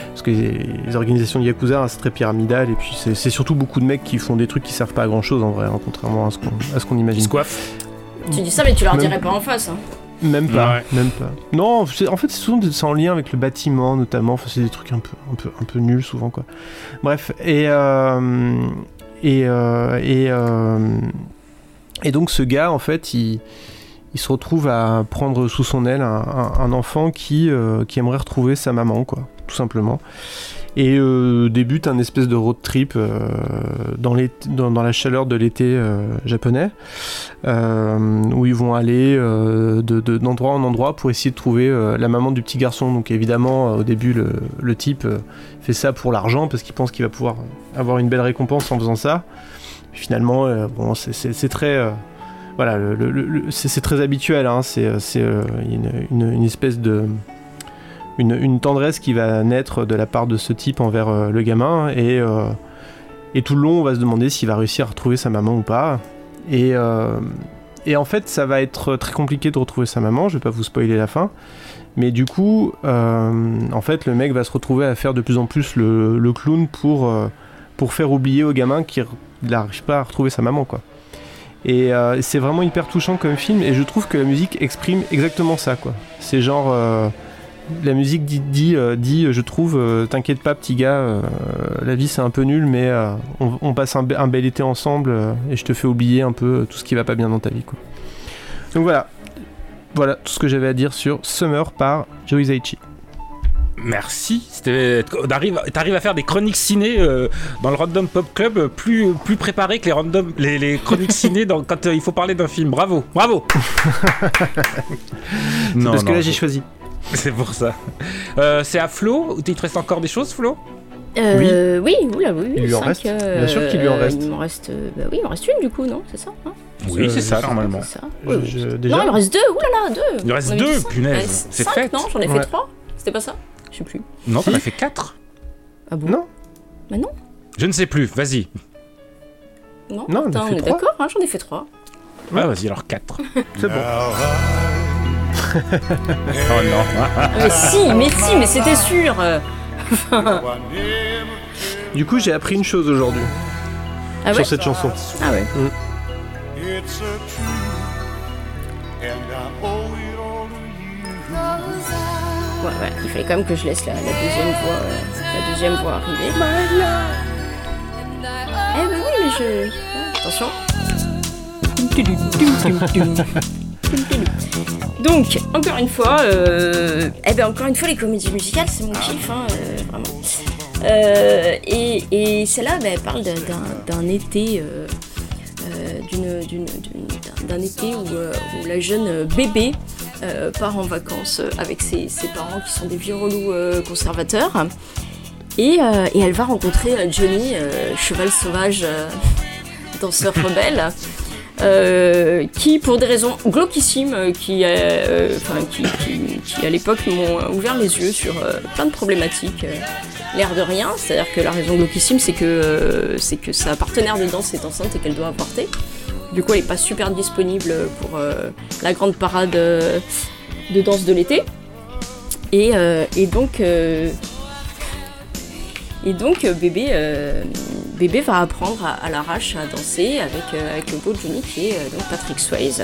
Parce que les, les organisations de yakuza, hein, c'est très pyramidal, et puis c'est, c'est surtout beaucoup de mecs qui font des trucs qui servent pas à grand chose en vrai, hein, contrairement à ce qu'on, à ce qu'on imagine. Tu dis ça, mais tu leur Même- dirais pas en face. Hein. Même pas, Ouais. même pas. Non, en fait, c'est souvent c'est en lien avec le bâtiment, notamment. Enfin, c'est des trucs un peu, un peu, un peu nuls souvent, quoi. Bref, et euh, et euh, et euh, et donc ce gars, en fait, il il se retrouve à prendre sous son aile un, un- un enfant qui qui aimerait retrouver sa maman, quoi, tout simplement. Et euh, débute un espèce de road trip euh, dans, dans, la chaleur de l'été euh, japonais, où ils vont aller euh, de- d'endroit en endroit pour essayer de trouver la maman du petit garçon. Donc évidemment, au début, le, le type fait ça pour l'argent parce qu'il pense qu'il va pouvoir avoir une belle récompense en faisant ça. Finalement, bon, c'est- très... voilà, c'est très habituel, hein, c'est une espèce de une, tendresse qui va naître de la part de ce type envers euh, le gamin et, euh, et tout le long on va se demander s'il va réussir à retrouver sa maman ou pas. Et, euh, et en fait ça va être très compliqué de retrouver sa maman je vais pas vous spoiler la fin. Mais du coup en fait le mec va se retrouver à faire de plus en plus le, le clown pour, pour faire oublier au gamin qu'il n'arrive pas à retrouver sa maman quoi. Et c'est vraiment hyper touchant comme film et je trouve que la musique exprime exactement ça quoi. C'est genre la musique dit, dit, euh, dit, je trouve, euh, t'inquiète pas petit gars, euh, la vie c'est un peu nul, mais euh, on, on passe un, be- un bel été ensemble euh, et je te fais oublier un peu tout ce qui va pas bien dans ta vie. Quoi. Donc voilà, voilà tout ce que j'avais à dire sur Summer par Joe Hisaichi. Merci. T'arrives t'arrives à faire des chroniques ciné euh, dans le Random Pop Club euh, plus, plus préparées que les, random, les, les chroniques ciné dans- quand euh, il faut parler d'un film. Bravo, bravo. C'est parce que là j'ai choisi. C'est pour ça. Euh, c'est à Flo? Il te reste encore des choses, Flo? Euh, oui, oula, oui, oui. Il lui en cinq, reste euh, Bien sûr qu'il lui en reste. Il m'en reste, euh, bah oui, il m'en reste une du coup, non C'est ça hein? Oui, c'est ça, normalement. C'est ça. Je- je- déjà Non, il me reste deux. Oulala, deux. Il reste deux, punaise. Ouais, C'est cinq, fait. Non, j'en ai fait Ouais. trois. C'était pas ça? Je sais plus. Non, t'en as fait 4 Ah bon? Non, Bah non. Je ne sais plus, vas-y. Non, Non, Attends, fait on est d'accord, hein, j'en ai fait trois. Ouais, vas-y, alors 4. c'est bon. Oh non. Mais si, mais si, mais c'était sûr. Du coup j'ai appris une chose aujourd'hui Ah ouais sur cette chanson. Ah ouais. Ouais, ouais, il fallait quand même que je laisse la, la deuxième voix, euh, la deuxième voix arriver. Eh ben oui, mais je... Attention. Donc, encore une fois, euh, eh ben encore une fois, les comédies musicales, c'est mon kiff, hein, euh, vraiment. Euh, et celle-là, ben, elle parle d'un- été, d'un été où, la jeune bébé part en vacances avec ses, parents qui sont des vieux relous conservateurs. Et, elle va rencontrer Johnny, cheval sauvage, danseur rebelle, euh, qui, pour des raisons glauquissimes, euh, qui, euh, qui, à l'époque m'ont ouvert les yeux sur plein de problématiques. L'air de rien, c'est-à-dire que la raison glauquissime, c'est que, c'est que sa partenaire de danse est enceinte et qu'elle doit avorter. Du coup, elle n'est pas super disponible pour la grande parade de danse de l'été. Et, donc, et donc bébé, bébé va apprendre à, l'arrache à danser avec, euh, avec le beau Johnny qui est euh, Patrick Swayze.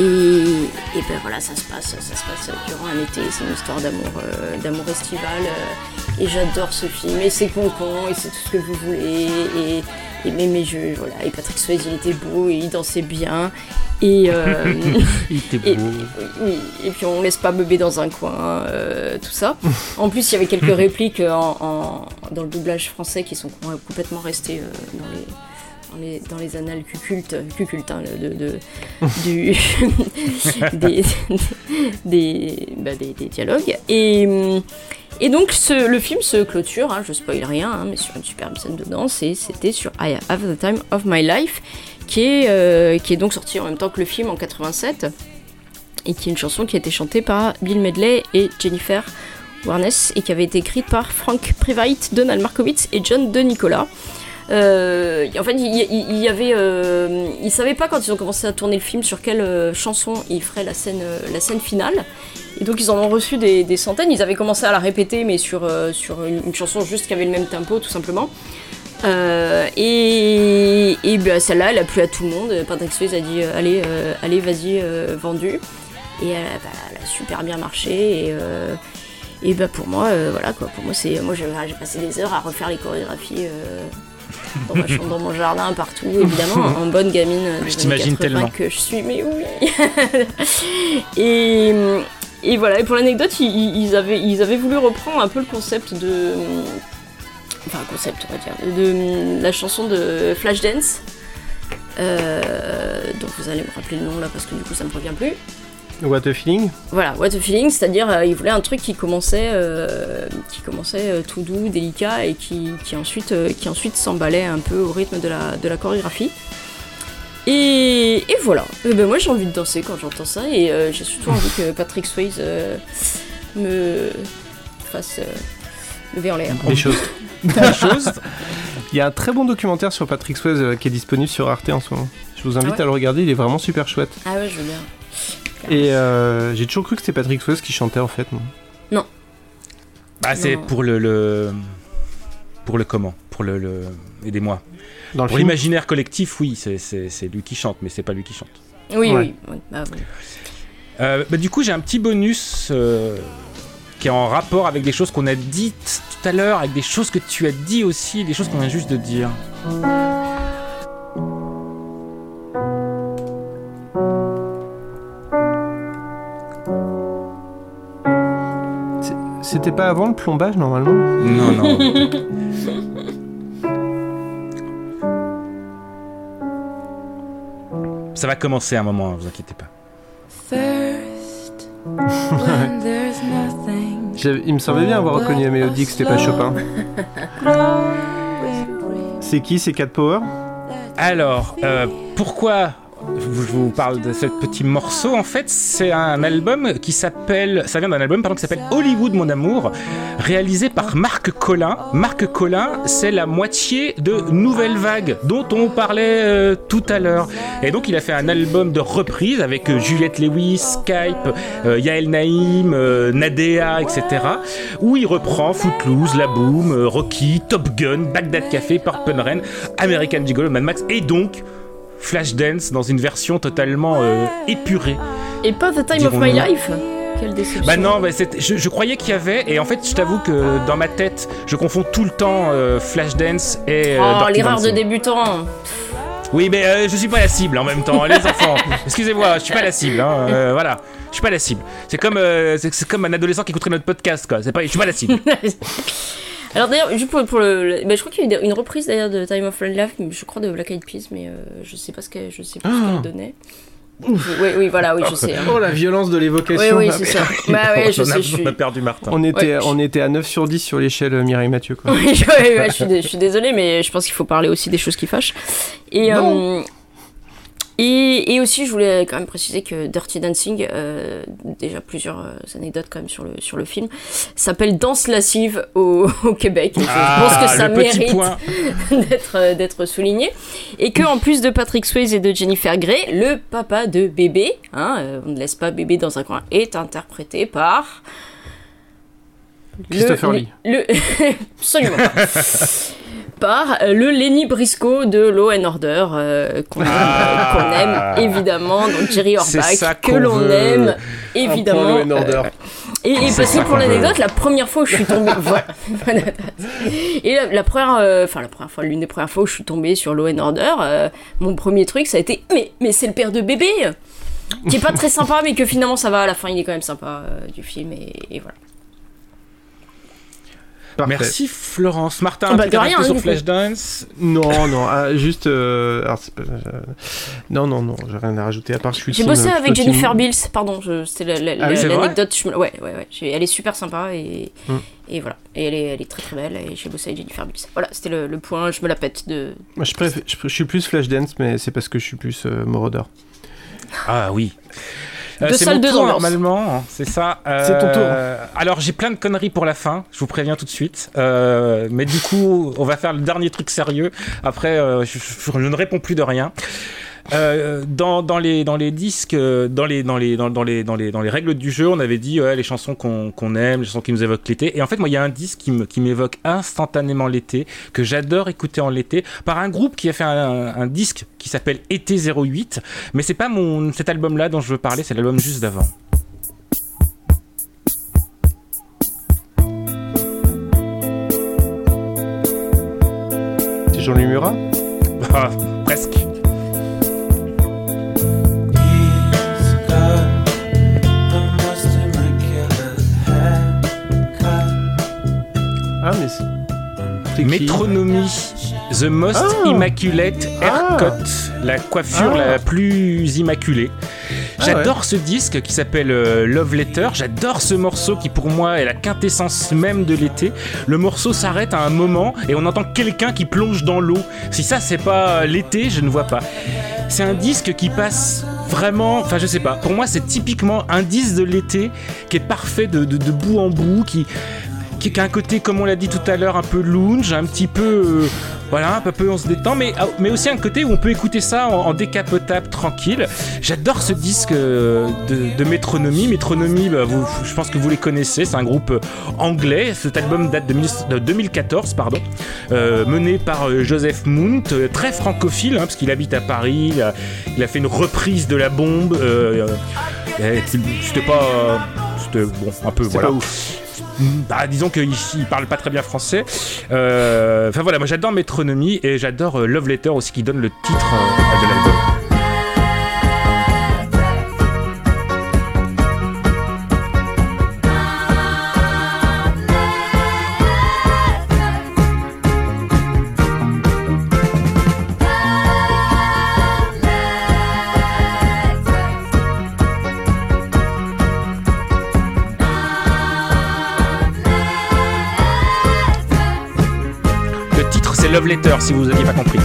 Et, et ben voilà, ça se passe, ça se passe durant un été. C'est une histoire d'amour, euh, d'amour estival. et j'adore ce film. Et c'est con et c'est tout ce que vous voulez. Et mais, mais je, voilà. Et Patrick Swayze, il était beau et il dansait bien. Et euh, Il était beau. et puis on laisse pas bébé dans un coin, euh, tout ça. En plus, il y avait quelques répliques en, en- dans le doublage français qui sont complètement restées euh, dans les dans les, dans les annales cucultes, cucultes hein, de, de- du, des, des, bah, des- des dialogues. Et, hum, et donc le film se clôture, hein, je spoil rien, hein, mais sur une superbe scène de danse, et c'était sur I Have the Time of My Life, qui est, euh, donc sorti en même temps que le film en 87, et qui est une chanson qui a été chantée par Bill Medley et Jennifer Warnes, et qui avait été écrite par Frank Previte, Donald Markowitz et John De Nicola. Euh, en fait, il y, avait, euh, ils savaient pas quand ils ont commencé à tourner le film sur quelle euh, chanson ils feraient la scène, la scène finale. Et donc ils en ont reçu des, centaines. Ils avaient commencé à la répéter, mais sur, sur une, chanson juste qui avait le même tempo, tout simplement. Et ben, celle-là, elle a plu à tout le monde. Patrick Swayze a dit allez, allez, vas-y, vendu. Et bah, elle a super bien marché. Et, bah, pour moi, voilà quoi. Pour moi, c'est moi j'ai passé des heures à refaire les chorégraphies. Dans ma chambre, dans mon jardin, partout, évidemment, en bonne gamine Je t'imagine 80 tellement. que je suis, mais oui. et, et voilà, et pour l'anecdote, ils, avaient, ils avaient voulu reprendre un peu le concept de. Enfin, concept, on va dire, de la chanson de Flashdance. Euh, donc vous allez me rappeler le nom là parce que du coup ça me revient plus. What a feeling Voilà, what a feeling, c'est-à-dire euh, il voulait un truc qui commençait, euh, qui commençait euh, tout doux, délicat et qui, qui ensuite, euh, qui ensuite s'emballait un peu au rythme de la, de la chorégraphie. Et, et voilà. Et ben moi j'ai envie de danser quand j'entends ça et euh, j'ai surtout envie que Patrick Swayze euh, me fasse euh, lever en l'air. Des choses. Des choses. Il y a un très bon documentaire sur Patrick Swayze euh, qui est disponible sur Arte en ce moment. Je vous invite Ah ouais à le regarder, il est vraiment super chouette. Ah ouais, je veux bien. Et euh, j'ai toujours cru que c'était Patrick Swayze qui chantait en fait. moi. Non. Bah, c'est Non. pour le, le. Pour le comment? Pour le. le... Aidez-moi. Dans le Pour l'imaginaire collectif, oui, c'est- c'est c'est lui qui chante, mais c'est pas lui qui chante. Oui, Ouais. oui. oui, bah oui. Euh, bah, du coup, j'ai un petit bonus euh, qui est en rapport avec des choses qu'on a dites tout à l'heure, avec des choses que tu as dit aussi, des choses qu'on vient juste de dire. C'était pas avant le plombage normalement Non, non. Ça va commencer à un moment, vous inquiétez pas. Thirst when there's nothing J'ai- Il me semblait bien avoir reconnu la mélodie que c'était pas Chopin. C'est qui C'est Cat Power? Alors, euh, pourquoi je vous parle de ce petit morceau En fait, c'est un album qui s'appelle. Ça vient d'un album pardon, qui s'appelle Hollywood, mon amour, réalisé par Marc Collin. Marc Collin, c'est la moitié de Nouvelle Vague, dont on parlait euh, tout à l'heure. Et donc, il a fait un album de reprise avec euh, Juliette Lewis, Skype, euh, Yael Naïm, euh, Nadea, etc. Où il reprend Footloose, La Boom, Rocky, Top Gun, Bagdad Café, Purple Rain, American Gigolo, Mad Max, et donc Flashdance dans une version totalement euh, épurée. Et pas The Time of My. Life Quelle déception. Bah non, bah c'est- je, je croyais qu'il y avait, et en fait, je t'avoue que dans ma tête, je confonds tout le temps euh, Flashdance et. euh, Oh, l'erreur de débutant. Oui, mais euh, je suis pas la cible en même temps, les enfants. Excusez-moi, je suis pas la cible. Hein, euh, voilà, je suis pas la cible. C'est comme, c'est comme un adolescent qui écouterait notre podcast, quoi. C'est pas, je suis pas la cible. Alors d'ailleurs, juste pour, pour le, le- bah, je crois qu'il y a eu une reprise d'ailleurs de Time of Life, je crois de Black Eyed Peas, mais euh, je sais pas ce qu'elle, je sais pas ce qu'elle donnait. Oui, oui, voilà, oui, je sais. hein. Oh la violence de l'évocation. Oui, oui, c'est ça. Bah ouais, je on, a, sais, je suis. on a perdu Martin. On était, Ouais. on était à 9 sur 10 sur l'échelle euh, Mireille Mathieu quoi. Oui, je, ouais, ouais, je suis, dé- je suis désolée, mais je pense qu'il faut parler aussi des choses qui fâchent. Et, Non. euh, et, et aussi, je voulais quand même préciser que Dirty Dancing, euh, déjà plusieurs euh, anecdotes quand même sur le, sur le film, s'appelle Danse lascive au, au Québec. Et je Ah, pense que ça mérite d'être euh, d'être souligné. Et que en plus de Patrick Swayze et de Jennifer Grey, le papa de bébé, hein, on ne laisse pas bébé dans un coin, est interprété par Christopher le, Lee. Le, absolument pas. Par euh, le Lenny Briscoe de Law and Order, euh, qu'on Ah. qu'on aime évidemment, donc Jerry Orbach, que l'on aime Un évidemment. euh, et, et parce que pour l'anecdote, la première fois où je suis tombée, voilà, et la, la première, enfin la première fois, l'une des premières fois où je suis tombée sur Law and Order, mon premier truc, ça a été, mais mais c'est le père de bébé, qui est pas très sympa, mais que finalement ça va à la fin, il est quand même sympa euh, du film et, et voilà. Parfait. Merci Florence. Martin, un bah, à rien, hein, sur coup. Flashdance Non, non, ah, juste. euh, alors, c'est pas- euh, non, non, non, j'ai rien à rajouter à part que je suis J'ai bossé avec team- Jennifer Bills, pardon, c'était la- la- Ah oui, l'anecdote. Ouais, ouais, ouais. Elle est super sympa et, et voilà. Et elle est, elle est très très belle et j'ai bossé avec Jennifer Bills. Voilà, c'était le, le point, je me la pète de. Moi, je, préfère- je, je suis plus Flashdance, mais c'est parce que je suis plus euh, Moroder. Ah oui. Euh, Deux c'est salles, mon deux tour ambiances. normalement, c'est ça. C'est ton tour. Euh, Alors j'ai plein de conneries pour la fin, je vous préviens tout de suite. Euh, mais du coup, on va faire le dernier truc sérieux. Après, euh, je, je- je ne réponds plus de rien. Euh, dans, dans, les, dans les disques, euh, dans les, dans, les, dans, dans les, dans, les, dans les règles du jeu, on avait dit ouais, les chansons qu'on aime, les chansons qui nous évoquent l'été. Et en fait, moi, il y a un disque qui m'évoque instantanément l'été, que j'adore écouter en l'été, par un groupe qui a fait un, un disque qui s'appelle Été 08. Mais c'est pas mon, cet album-là dont je veux parler, c'est l'album juste d'avant. C'est Jean-Louis Murat? Ah. Ah, mais c'est. Métronomie, The Most Ah. Immaculate Haircut, la coiffure Ah. la plus immaculée. Ah J'adore ce disque qui s'appelle euh, Love Letter. J'adore ce morceau qui pour moi est la quintessence même de l'été. Le morceau s'arrête à un moment et on entend quelqu'un qui plonge dans l'eau. Si ça c'est pas l'été, je ne vois pas. C'est un disque qui passe vraiment, enfin je sais pas. Pour moi c'est typiquement un disque de l'été qui est parfait de, de- de bout en bout, qui qui qui a un côté, comme on l'a dit tout à l'heure, un peu lounge, un petit peu, euh, voilà, un peu on se détend, mais, ah, mais aussi un côté où on peut écouter ça en, en décapotable, tranquille. J'adore ce disque euh, de, de Métronomie. Métronomie, bah, vous, je pense que vous les connaissez, c'est un groupe euh, anglais. Cet album date de, 19 de 2014, pardon, euh, mené par Joseph Mount, très francophile, hein, parce qu'il habite à Paris. Il a, il a fait une reprise de la bombe. c'était pas, c'était bon, un peu voilà. pas ouf. Bah, disons qu'il il parle pas très bien français. Euh, Enfin voilà, moi j'adore Métronomie et j'adore euh, Love Letter aussi qui donne le titre euh, de l'album. Si vous aviez pas compris.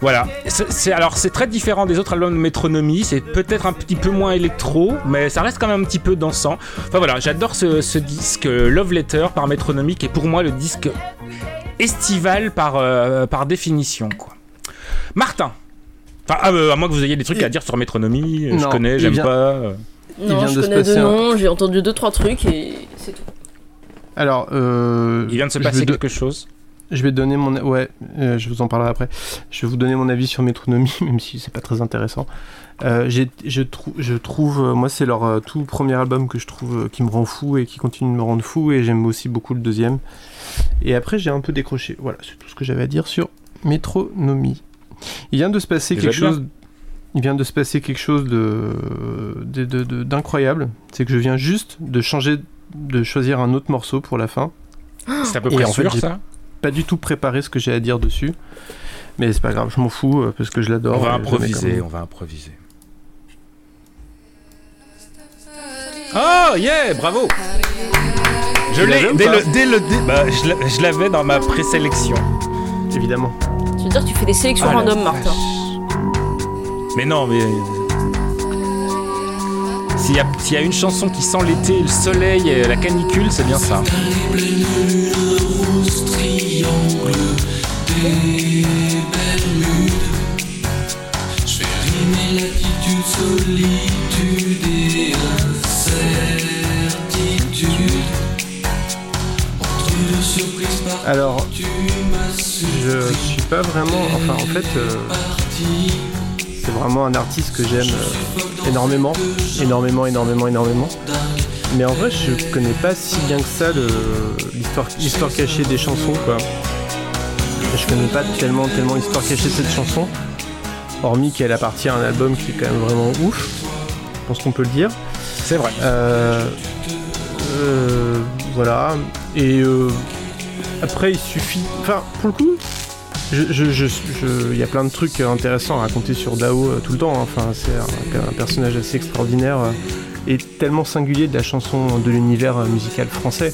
Voilà, c'est alors c'est très différent des autres albums de Métronomie, c'est peut-être un petit peu moins électro, mais ça reste quand même un petit peu dansant. Enfin voilà, j'adore ce, ce disque Love Letter par Métronomie qui est pour moi le disque estival par, euh, par définition. Quoi. Martin Enfin, ah, euh, à moins que vous ayez des trucs à dire sur Métronomie, euh, je connais, il j'aime pas. euh. Non, vient je de connais deux noms, j'ai entendu deux trois trucs et c'est tout. Alors, euh, Il vient de se passer quelque chose. Je vais donner mon ouais, euh, je vous en parlerai après. Je vais vous donner mon avis sur Métronomie, même si c'est pas très intéressant. Euh, je, trou- je trouve, moi c'est leur tout premier album que je trouve qui me rend fou et qui continue de me rendre fou et j'aime aussi beaucoup le deuxième. Et après j'ai un peu décroché. Voilà, c'est tout ce que j'avais à dire sur Métronomie. Il vient de se passer quelque chose. Il vient de se passer quelque chose de de- de- de- d'incroyable. C'est que je viens juste de changer, de choisir un autre morceau pour la fin. C'est à peu Et près en fait, sûr j'ai ça pas du tout préparé ce que j'ai à dire dessus. Mais c'est pas grave, je m'en fous euh, parce que je l'adore. On va mets improviser, on va improviser. Oh yeah, bravo Je l'ai dès le, dès le bah, je l'a- je l'avais dans ma présélection. Évidemment. Tu veux dire que tu fais des sélections Ah, random, Martin Mais non, mais s'il y, y, a une chanson qui sent l'été, le soleil la canicule, c'est bien ça. solitude et Alors, je suis pas vraiment. Enfin, en fait, euh, c'est vraiment un artiste que j'aime euh, énormément, énormément, énormément, énormément. Mais en vrai, je connais pas si bien que ça l'histoire cachée des chansons, quoi. Je connais pas tellement, tellement l'histoire cachée de cette chanson, hormis qu'elle appartient à un album qui est quand même vraiment ouf. Je pense qu'on peut le dire. C'est vrai. Euh, euh, voilà. Et euh, après, il suffit. Enfin, pour le coup, il y a plein de trucs intéressants à raconter sur Dao euh, tout le temps. hein. Enfin, c'est un, personnage assez extraordinaire euh, et tellement singulier de la chanson de l'univers euh, musical français.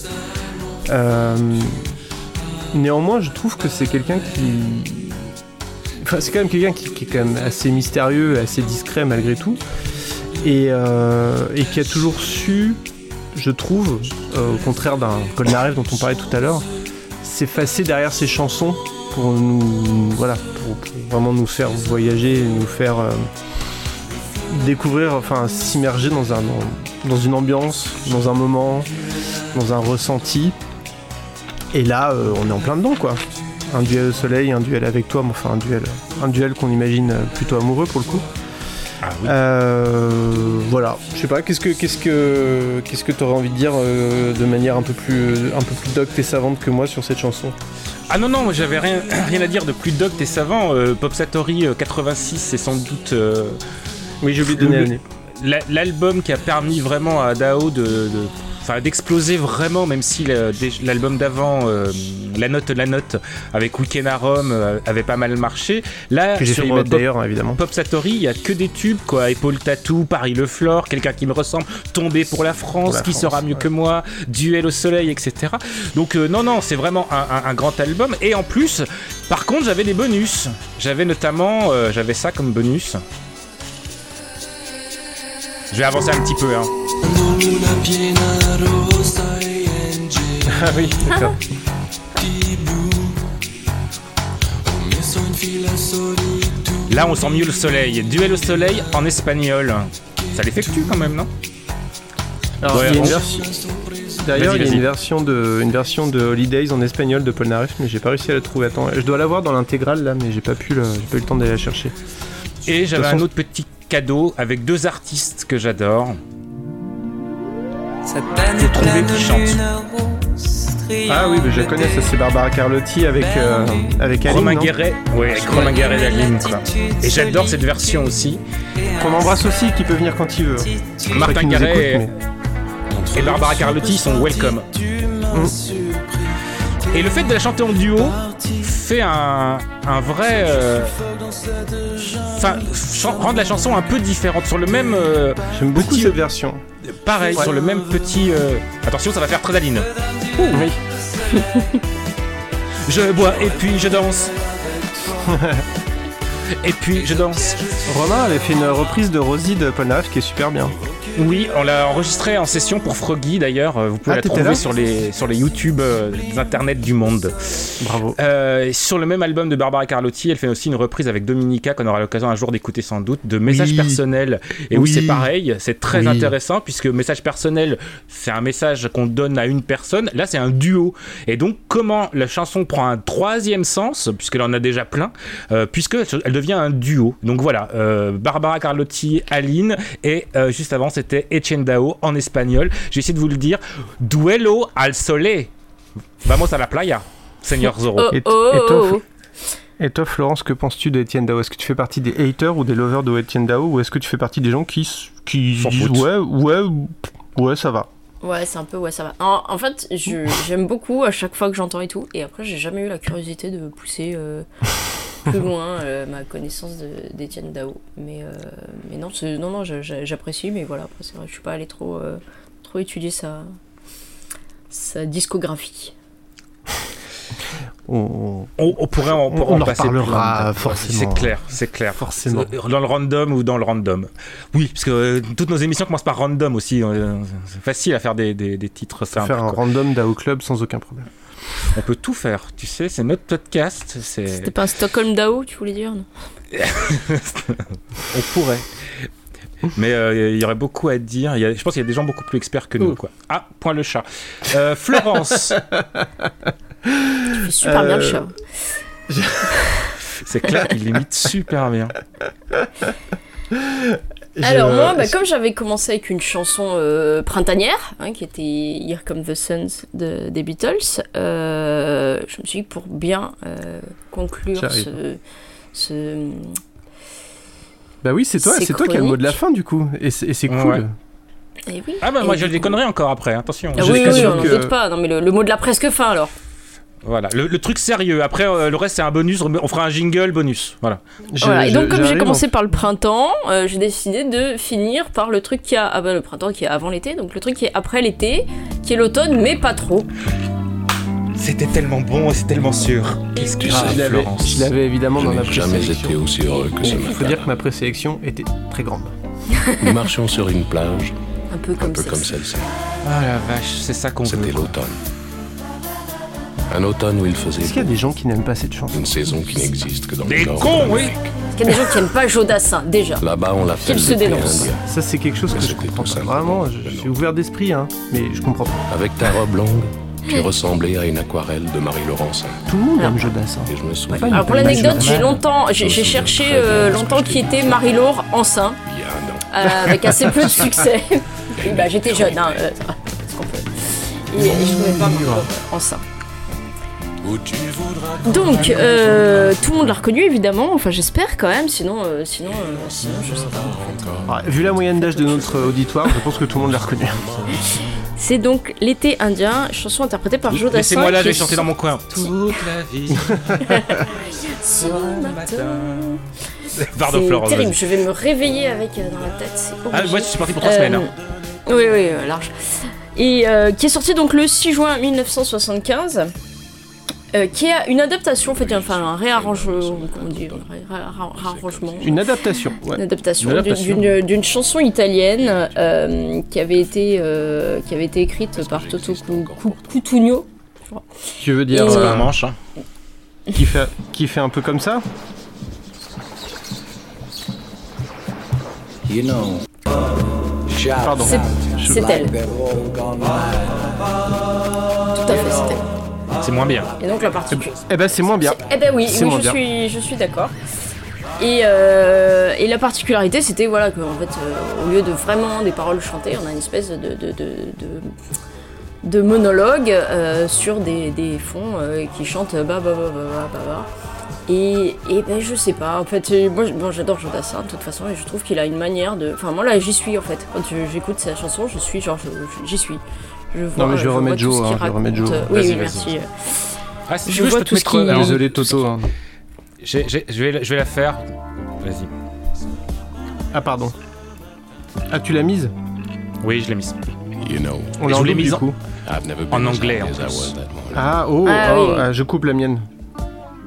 Néanmoins, je trouve que c'est quelqu'un qui. Enfin, c'est quand même quelqu'un qui, est quand même assez mystérieux, assez discret malgré tout et, qui a toujours su, je trouve, au contraire d'un Polnareff dont on parlait tout à l'heure, s'effacer derrière ses chansons pour nous, voilà, pour, pour vraiment nous faire voyager, nous faire euh, découvrir, enfin s'immerger dans un, dans, une ambiance, dans un moment, dans un ressenti. Et là, euh, on est en plein dedans, quoi. Un duel au soleil, un duel avec toi, mais enfin un duel, un duel qu'on imagine plutôt amoureux pour le coup. Euh, voilà, je sais pas, qu'est-ce que qu'est-ce que qu'est-ce que t'aurais envie de dire euh, de manière un peu plus un peu plus docte et savante que moi sur cette chanson? Ah non, non, moi j'avais rien, rien à dire de plus docte et savant. Euh, Pop Satori euh, 86, c'est sans doute. euh, Oui, j'ai oublié de donner l'année. L'album qui a permis vraiment à Dao de. de- Enfin, d'exploser vraiment, même si l'album d'avant, euh, La Note, La Note, avec Weekend à Rome, euh, avait pas mal marché. Là, Que j'ai sur Pop- d'ailleurs, évidemment. Pop Satori, il y a que des tubes, quoi. Épaule Tattoo, Paris Le Flore, Quelqu'un qui me ressemble, Tomber pour la France, Pour la Qui France, sera mieux que moi, Duel au soleil, etc. Donc, euh, non, non, c'est vraiment un, un- un grand album. Et en plus, par contre, j'avais des bonus. J'avais notamment, j'avais ça comme bonus. Je vais avancer un petit peu, hein. Ah oui, d'accord. Là, on sent mieux le soleil. Duel au soleil en espagnol. Ça l'effectue quand même, non? Alors, Ouais, il y a une on- version. D'ailleurs, il y a une version de une version de Holidays en espagnol de Polnareff, mais j'ai pas réussi à la trouver. Attends, je dois l'avoir dans l'intégrale là, mais j'ai pas pu le, j'ai pas eu le temps d'aller la chercher. Et j'avais un autre petit cadeau avec deux artistes que j'adore. J'ai trouvé qui chante. Ah oui, mais je connais, ça c'est Barbara Carlotti avec euh, avec Aline. Romain Guéret, ouais, avec Romain Guéret d'Aline, quoi. Et j'adore cette version aussi. Qu'on embrasse aussi, qui peut venir quand il veut. Martin Guéret et, et Barbara Carlotti sont welcome. Et le fait de la chanter en duo un, un vrai. euh, Enfin, rendre la chanson un peu différente sur le même. euh, J'aime beaucoup petit- cette version. Pareil, Ouais. sur le même petit. euh, Attention, ça va faire très Aline. Oui. Je bois et puis je danse. et puis je danse. Romain avait fait une reprise de Rosie de Polnareff qui est super bien. Oui, on l'a enregistré en session pour Froggy d'ailleurs. Euh, Vous pouvez Ah, la trouver sur les, sur les YouTube euh, des internets du monde. Bravo. Euh, sur le même album de Barbara Carlotti, elle fait aussi une reprise avec Dominica qu'on aura l'occasion un jour d'écouter sans doute de Message Oui. personnel. Et oui, Oui. c'est pareil, c'est très Oui. intéressant puisque Message personnel, c'est un message qu'on donne à une personne. Là, c'est un duo. Et donc, comment la chanson prend un troisième sens, puisqu'elle en a déjà plein, euh, puisque elle devient un duo. Donc voilà, euh, Barbara Carlotti, Aline, et juste avant, c'était Etienne Dao en espagnol. J'ai essayé de vous le dire. Duelo al sole. Vamos a la playa, Seigneur Zorro. Oh, Et, oh, et toi, oh. et toi, Florence, que penses-tu d'Etienne Dao? Est-ce que tu fais partie des haters ou des lovers de Etienne Dao? Ou est-ce que tu fais partie des gens qui, qui S'en disent foutent. ouais, ouais, ouais, ça va Ouais, c'est un peu, ouais, ça va. En, en fait, je- j'aime beaucoup à chaque fois que j'entends et tout, et après, j'ai jamais eu la curiosité de pousser euh, plus loin euh, ma connaissance d'Étienne Dao. Mais, euh, mais non, non, non, j'apprécie, mais voilà, après, c'est vrai, je suis pas allé trop, euh, trop étudier sa, sa discographie. on, On, on pourrait en, On- pourrait on en en passer reparlera forcément. C'est clair, c'est clair. Forcément. Dans le random ou dans le random. Oui, parce que euh, toutes nos émissions commencent par random aussi. euh, c'est facile à faire des, des- des titres simples. faire un quoi. random Dao Club sans aucun problème. On peut tout faire, tu sais, c'est notre podcast. C'est... C'était pas un Stockholm Dao, tu voulais dire non On pourrait. Mais euh, il y aurait beaucoup à dire. Il y a- je pense qu'il y a des gens beaucoup plus experts que nous. Quoi. Ah, point le chat. Euh, Florence. Tu fais super bien le Euh, chat. C'est clair qu'il imite super bien. Alors Je- moi, bah, comme j'avais commencé avec une chanson euh, printanière, hein, qui était Here Come the Suns de, des Beatles, euh, je me suis dit pour bien euh, conclure ce, ce... Bah oui, c'est toi, C'est toi qui as le mot de la fin du coup, et c'est Ouais. cool. Eh oui. Ah bah moi Et je conneries encore après, attention. Ah oui, oui, on n'en que- doute pas. Non mais le, le mot de la presque fin alors. Voilà, le, le truc sérieux. Après euh, le reste c'est un bonus, on fera un jingle bonus. Voilà. Et donc comme j'ai commencé en- par le printemps, euh, j'ai décidé de finir par le truc qui a ah bah, le printemps qui est avant l'été, donc le truc qui est après l'été, qui est l'automne, mais pas trop. C'était tellement bon et c'est tellement sûr. Qu'est-ce que Ah, je l'avais- Florence je l'avais évidemment Je dans ma n'ai jamais été aussi heureux que ce Il faut matin. dire que ma présélection était très grande. Nous marchions sur une plage, Un peu un comme peu celle-ci. Ah la vache, c'est ça qu'on veut. C'était l'automne. Un automne où il faisait Est-ce qu'il y a des gens qui n'aiment pas cette chanson une saison qui n'existe que dans Des le nord. cons, oui. Parce qu'il y a des gens qui aiment pas Jodassin, déjà. Là-bas, on l'appelle Qu'il se le thé dénonce. indien. Ça, c'est quelque chose Mais que je comprends pas. Vraiment, je, suis ouvert d'esprit, hein, mais je comprends pas. Avec ta robe longue, tu ressemblais à une aquarelle de Marie Laurencin. Tout le monde aime Jodassin. Et je me souviens Alors pour l'anecdote, j'ai longtemps, j'ai cherché euh, longtemps qui était Marie-Laure enceinte, il y a un an. euh, avec assez peu de succès. Et bah j'étais jeune, hein, euh, ce qu'on peut. Et, et je trouvais pas Marie-Laure enceinte. Donc, euh, tout le monde l'a reconnu évidemment, enfin j'espère quand même, sinon, euh, sinon, euh, sinon je sais pas en fait. Ah, vu la moyenne d'âge de notre auditoire, je pense que tout le monde l'a reconnu. C'est donc l'été indien, chanson interprétée par Jodassin. Laissez-moi là, je vais chanter dans mon coin. Toute la vie. Ce matin. Pardon C'est terrible, je vais me réveiller avec euh, dans la tête, c'est Ah, moi je suis parti pour trois semaines. hein. Oui, oui, large. Et euh, qui est sorti donc le 6 juin 1975. Euh, qui a une adaptation, en fait, enfin un réarrangement, Une adaptation. Ouais. une adaptation, Une d'une- chanson italienne euh, qui avait été euh, qui avait été écrite par Toto Cu- Cu- Cutugno. Tu veux dire C'est euh, un manche. Hein. qui, fait, qui fait un peu comme ça? You know. Shout Pardon. C'est elle, C'est moins bien. Et donc la particule. Eh ben c'est moins bien. Eh ben oui, je, suis, je suis d'accord. Et, euh, et la particularité, c'était voilà que en fait, euh, au lieu de vraiment des paroles chantées, on a une espèce de, de, de, de, de monologue euh, sur des, des fonds euh, qui chantent bah bah bah bah bah bah. bah. Et, et ben je sais pas, en fait, moi bon, j'adore Jodassin de toute façon, et je trouve qu'il a une manière de. Enfin, moi là, j'y suis en fait. Quand j'écoute sa chanson, je suis genre, j'y suis. Je vois, mais je vais remettre Joe, hein, je vais remettre raconte. Joe. Oui, merci. Ah, si Je veux, je vois peux te tout ce mettre. qui- alors, Désolé Toto. hein. je, vais, je vais la faire. Vas-y. Ah pardon. Ah tu l'as mise? Oui, je l'ai mise. You know, On l'a je mise du en- coup. I've never En been as anglais, en plus. Ah oh, Ah, oh, oui. ah, je coupe la mienne.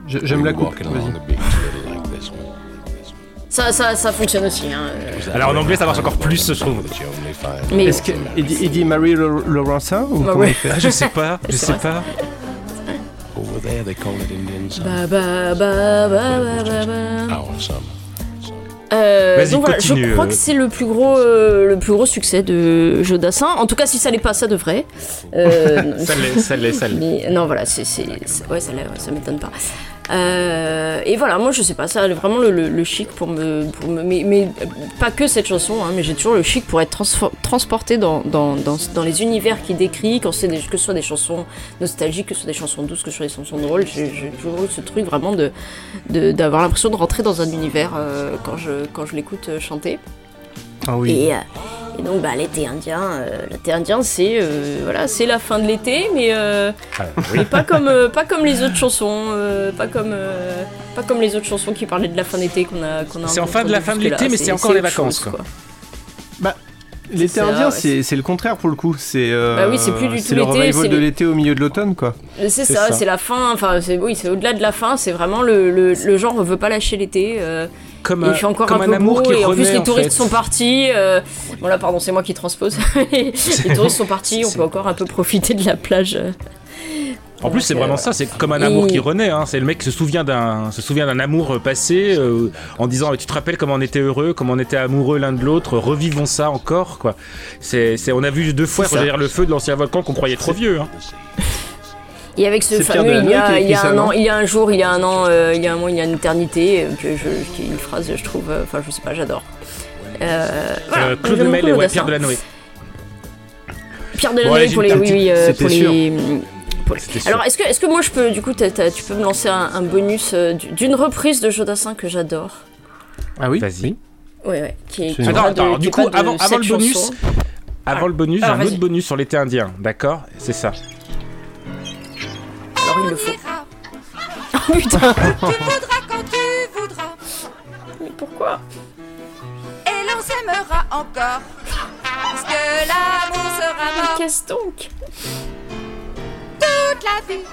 Je- J'aime la coupe. Vas-y. Ça, ça, ça fonctionne aussi. Hein. Alors en anglais, ça marche encore plus, je trouve. Mais Est-ce que Marie Lau- Laurencin ou Bah comment ouais. il fait Ah, je sais pas, je sais pas. over there. They call it Indian summer. Bah, bah, bah, bah, bah, bah, bah. Our summer. Euh, Vas-y, donc voilà, continue, je crois euh. que c'est le plus gros, euh, le plus gros succès de Jodassin. En tout cas, si ça l'est pas, ça devrait. Euh, Ça l'est, ça l'est, ça l'est. mais non, voilà, c'est, c'est, c'est- ouais, ça, l'est, ouais, ça m'étonne pas. Euh, et voilà, moi je sais pas, ça a vraiment le, le- le chic pour me, pour me mais, mais pas que cette chanson, hein, mais j'ai toujours le chic pour être transporté dans, dans, dans, dans les univers qu'il décrit, quand des, que ce soit des chansons nostalgiques, que ce soit des chansons douces, que ce soit des chansons drôles, j'ai, toujours eu ce truc vraiment de, de- d'avoir l'impression de rentrer dans un univers euh, quand je, quand je l'écoute euh, chanter. Ah oui. Et, et donc bah, l'été indien, euh, l'été indien c'est euh, voilà, c'est la fin de l'été, mais, euh, Ah, oui. mais pas comme euh, pas comme les autres chansons, euh, pas comme euh, pas comme les autres chansons qui parlaient de la fin d'été qu'on a qu'on a. C'est en fin de la fin de l'été, mais c'est encore les vacances, chose, quoi. Bah, l'été indien, ouais, c'est c'est le contraire pour le coup. C'est euh, Bah oui, c'est plus du tout c'est le l'été, revival c'est de les- l'été au milieu de l'automne, quoi. C'est ça, c'est la fin. Enfin, oui, c'est au-delà de la fin. C'est vraiment le, le, le genre on veut pas lâcher l'été. euh, Comme et un, encore comme un un peu amour beau qui et en plus renaît, les en touristes fait. sont partis. euh, Bon là, pardon, c'est moi qui transpose. les touristes sont partis. On peut encore un peu profiter de la plage. euh. En plus, c'est vraiment ça, c'est comme un Et- amour qui renaît. Hein. C'est le mec qui se souvient d'un, se souvient d'un amour euh, passé euh, en disant Tu te rappelles comment on était heureux, comment on était amoureux l'un de l'autre, revivons ça encore. quoi. C'est, c'est, on a vu deux fois rejaillir le feu de l'ancien volcan qu'on croyait trop vieux. Hein. Et avec ce fameux, il y, a il y a un an, il y a un jour, il y a un an, euh, il y a un mois, il y a une éternité, euh, que je, qui est une phrase, je trouve, euh, enfin, je sais pas, j'adore. Euh, voilà, Euh, Claude Lemel et ouais. Pierre Delanoë. Pierre j'ai pour les, oui, oui, euh, pour sûr. les. Alors, est-ce que, est-ce que moi je peux, du coup, tu peux me lancer un, un bonus euh, du- d'une reprise de Jodassin que j'adore? Ah oui? Vas-y. Ouais, ouais, qui est. qui Attends, est Attends, de- qui du est coup, avant, avant le bonus, avant le bonus, j'ai Alors, un autre bonus sur l'été indien, d'accord? C'est ça. Alors, il le faut. Oh putain Tu voudras quand tu voudras, Mais pourquoi et l'on s'aimera encore. Parce que l'amour sera mort Qu'est-ce donc toute la vie.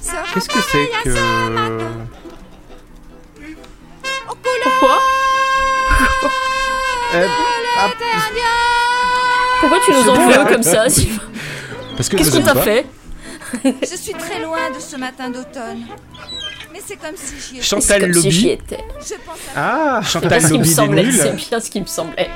Sera Qu'est-ce que c'est pareil à que. Pourquoi de ah. Pourquoi tu nous en veux comme ça Sylvain Parce que Qu'est-ce qu'on t'a fait Je suis très loin de ce matin d'automne. Mais c'est comme si j'y étais. Chantal comme si j'y Lobby étais. Je pense à Ah Chantal Lobby des semblait, nuls c'est bien ce qui me semblait.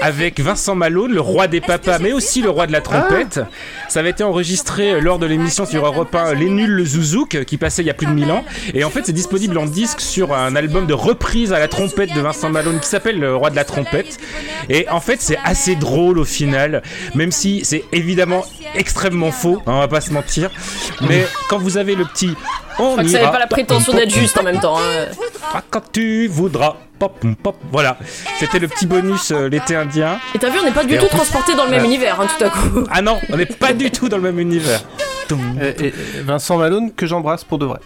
avec Vincent Malone, le roi des papas, mais aussi le roi de la trompette. Ça avait été enregistré lors de l'émission sur Europe 1 Les Nuls le Zouzouk qui passait il y a plus de 1000 ans. Et en fait, c'est disponible en disque sur un album de reprise à la trompette de Vincent Malone qui s'appelle Le roi de la trompette. Et en fait, c'est assez drôle au final, même si c'est évidemment extrêmement faux, hein, on va pas se mentir. Mais quand vous avez le petit. On Je crois que ça pas la prétention d'être juste en même temps. hein. Ah, quand tu voudras. Pop, pop. Voilà. C'était le petit bonus euh, l'été indien. Et t'as vu, on n'est pas du Et tout transporté dans le même Ouais. univers, hein, tout à coup. Ah non, on n'est pas du tout dans le même univers. Et, et Vincent Malone que j'embrasse pour de vrai.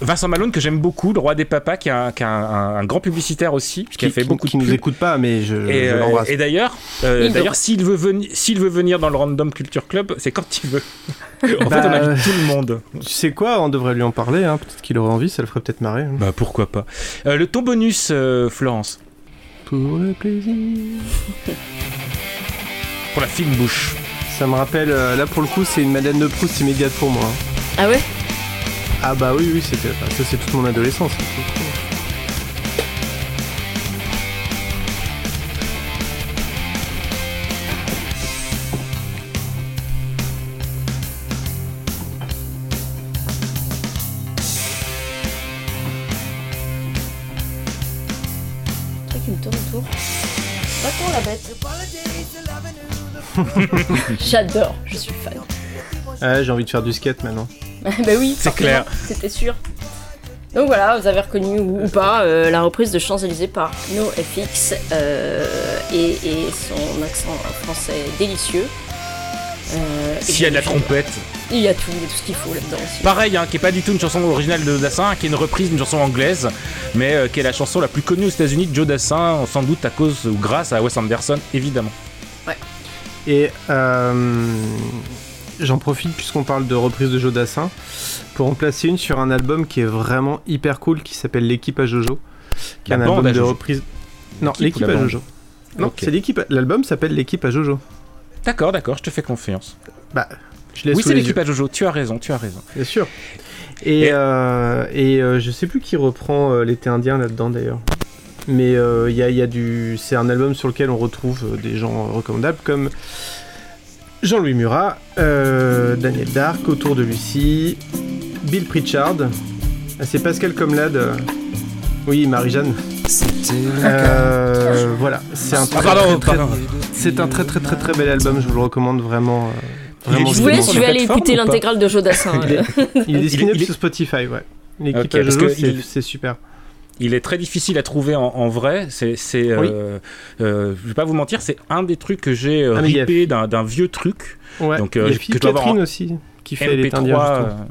Vincent Malone que j'aime beaucoup, le roi des papas, qui est un, qui est un- un- un grand publicitaire aussi, qui, a fait beaucoup qui de nous écoute pas, mais je, Et, je euh, l'embrasse. et d'ailleurs, euh, d'ailleurs, s'il veut venir, s'il veut venir dans le Random Culture Club, c'est quand il veut. en fait, Bah, on invite tout le monde. Tu sais quoi, on devrait lui en parler, hein. peut-être qu'il aurait envie, ça le ferait peut-être marrer. hein. Bah pourquoi pas. Euh, le ton bonus, euh, Florence, Pour le plaisir. pour la fine bouche. Ça me rappelle, euh, là pour le coup, c'est une Madeleine de Proust immédiate pour moi. hein. Ah ouais? Ah bah oui, oui, c'était, enfin, ça c'est toute mon adolescence. qui me tourne autour. Va-t'en la bête. J'adore, je suis fan. Ouais, j'ai envie de faire du skate maintenant. bah oui, C'est clair. C'était sûr. Donc voilà, vous avez reconnu ou, ou pas euh, la reprise de Champs-Élysées par NoFX euh, et, et son accent français délicieux. Euh, S'il y a de la trompette. Il y a tout, il y a tout ce qu'il faut là-dedans aussi. Pareil, hein, qui est pas du tout une chanson originale de Dassin, qui est une reprise d'une chanson anglaise, mais euh, qui est la chanson la plus connue aux États-Unis de Joe Dassin, sans doute à cause ou grâce à Wes Anderson, évidemment. Et euh, j'en profite puisqu'on parle de reprise de Joe Dassin pour en placer une sur un album qui est vraiment hyper cool qui s'appelle L'équipe à Jojo. Qui est La un album de reprise. Non, L'équipe à Jojo. Non, c'est l'équipe. à- L'album s'appelle L'équipe à Jojo. D'accord, d'accord, je te fais confiance. Bah, je laisse Oui, c'est l'équipe à Jojo, tu as raison, tu as raison. Bien sûr. Et, Et- euh, et euh, je sais plus qui reprend euh, l'été indien là-dedans d'ailleurs. Mais il y, a, y a du. C'est un album sur lequel on retrouve des gens recommandables comme Jean-Louis Murat, euh, Daniel Dark, Autour de Lucie, Bill Pritchard. Ah, c'est Pascal Comlade. euh, Oui, Marie-Jeanne. Euh, voilà, c'est un, Ah, très, très, très- pardon. c'est un très très très très bel album, je vous le recommande vraiment. euh, vraiment Je vous laisse, sur je vais aller écouter l'intégrale de Jodassin. Il est, il est disponible il est- sur Spotify, ouais. L'équipe Ok, à parce Jojo, que c'est il- c'est super. Il est très difficile à trouver en, en vrai. C'est, c'est, euh, euh, je vais pas vous mentir, c'est un des trucs que j'ai euh, Ah, ripé d'un, d'un vieux truc. Ouais. Donc, euh, il y a que Catherine en aussi, qui fait les MP3, Indiens, justement. euh,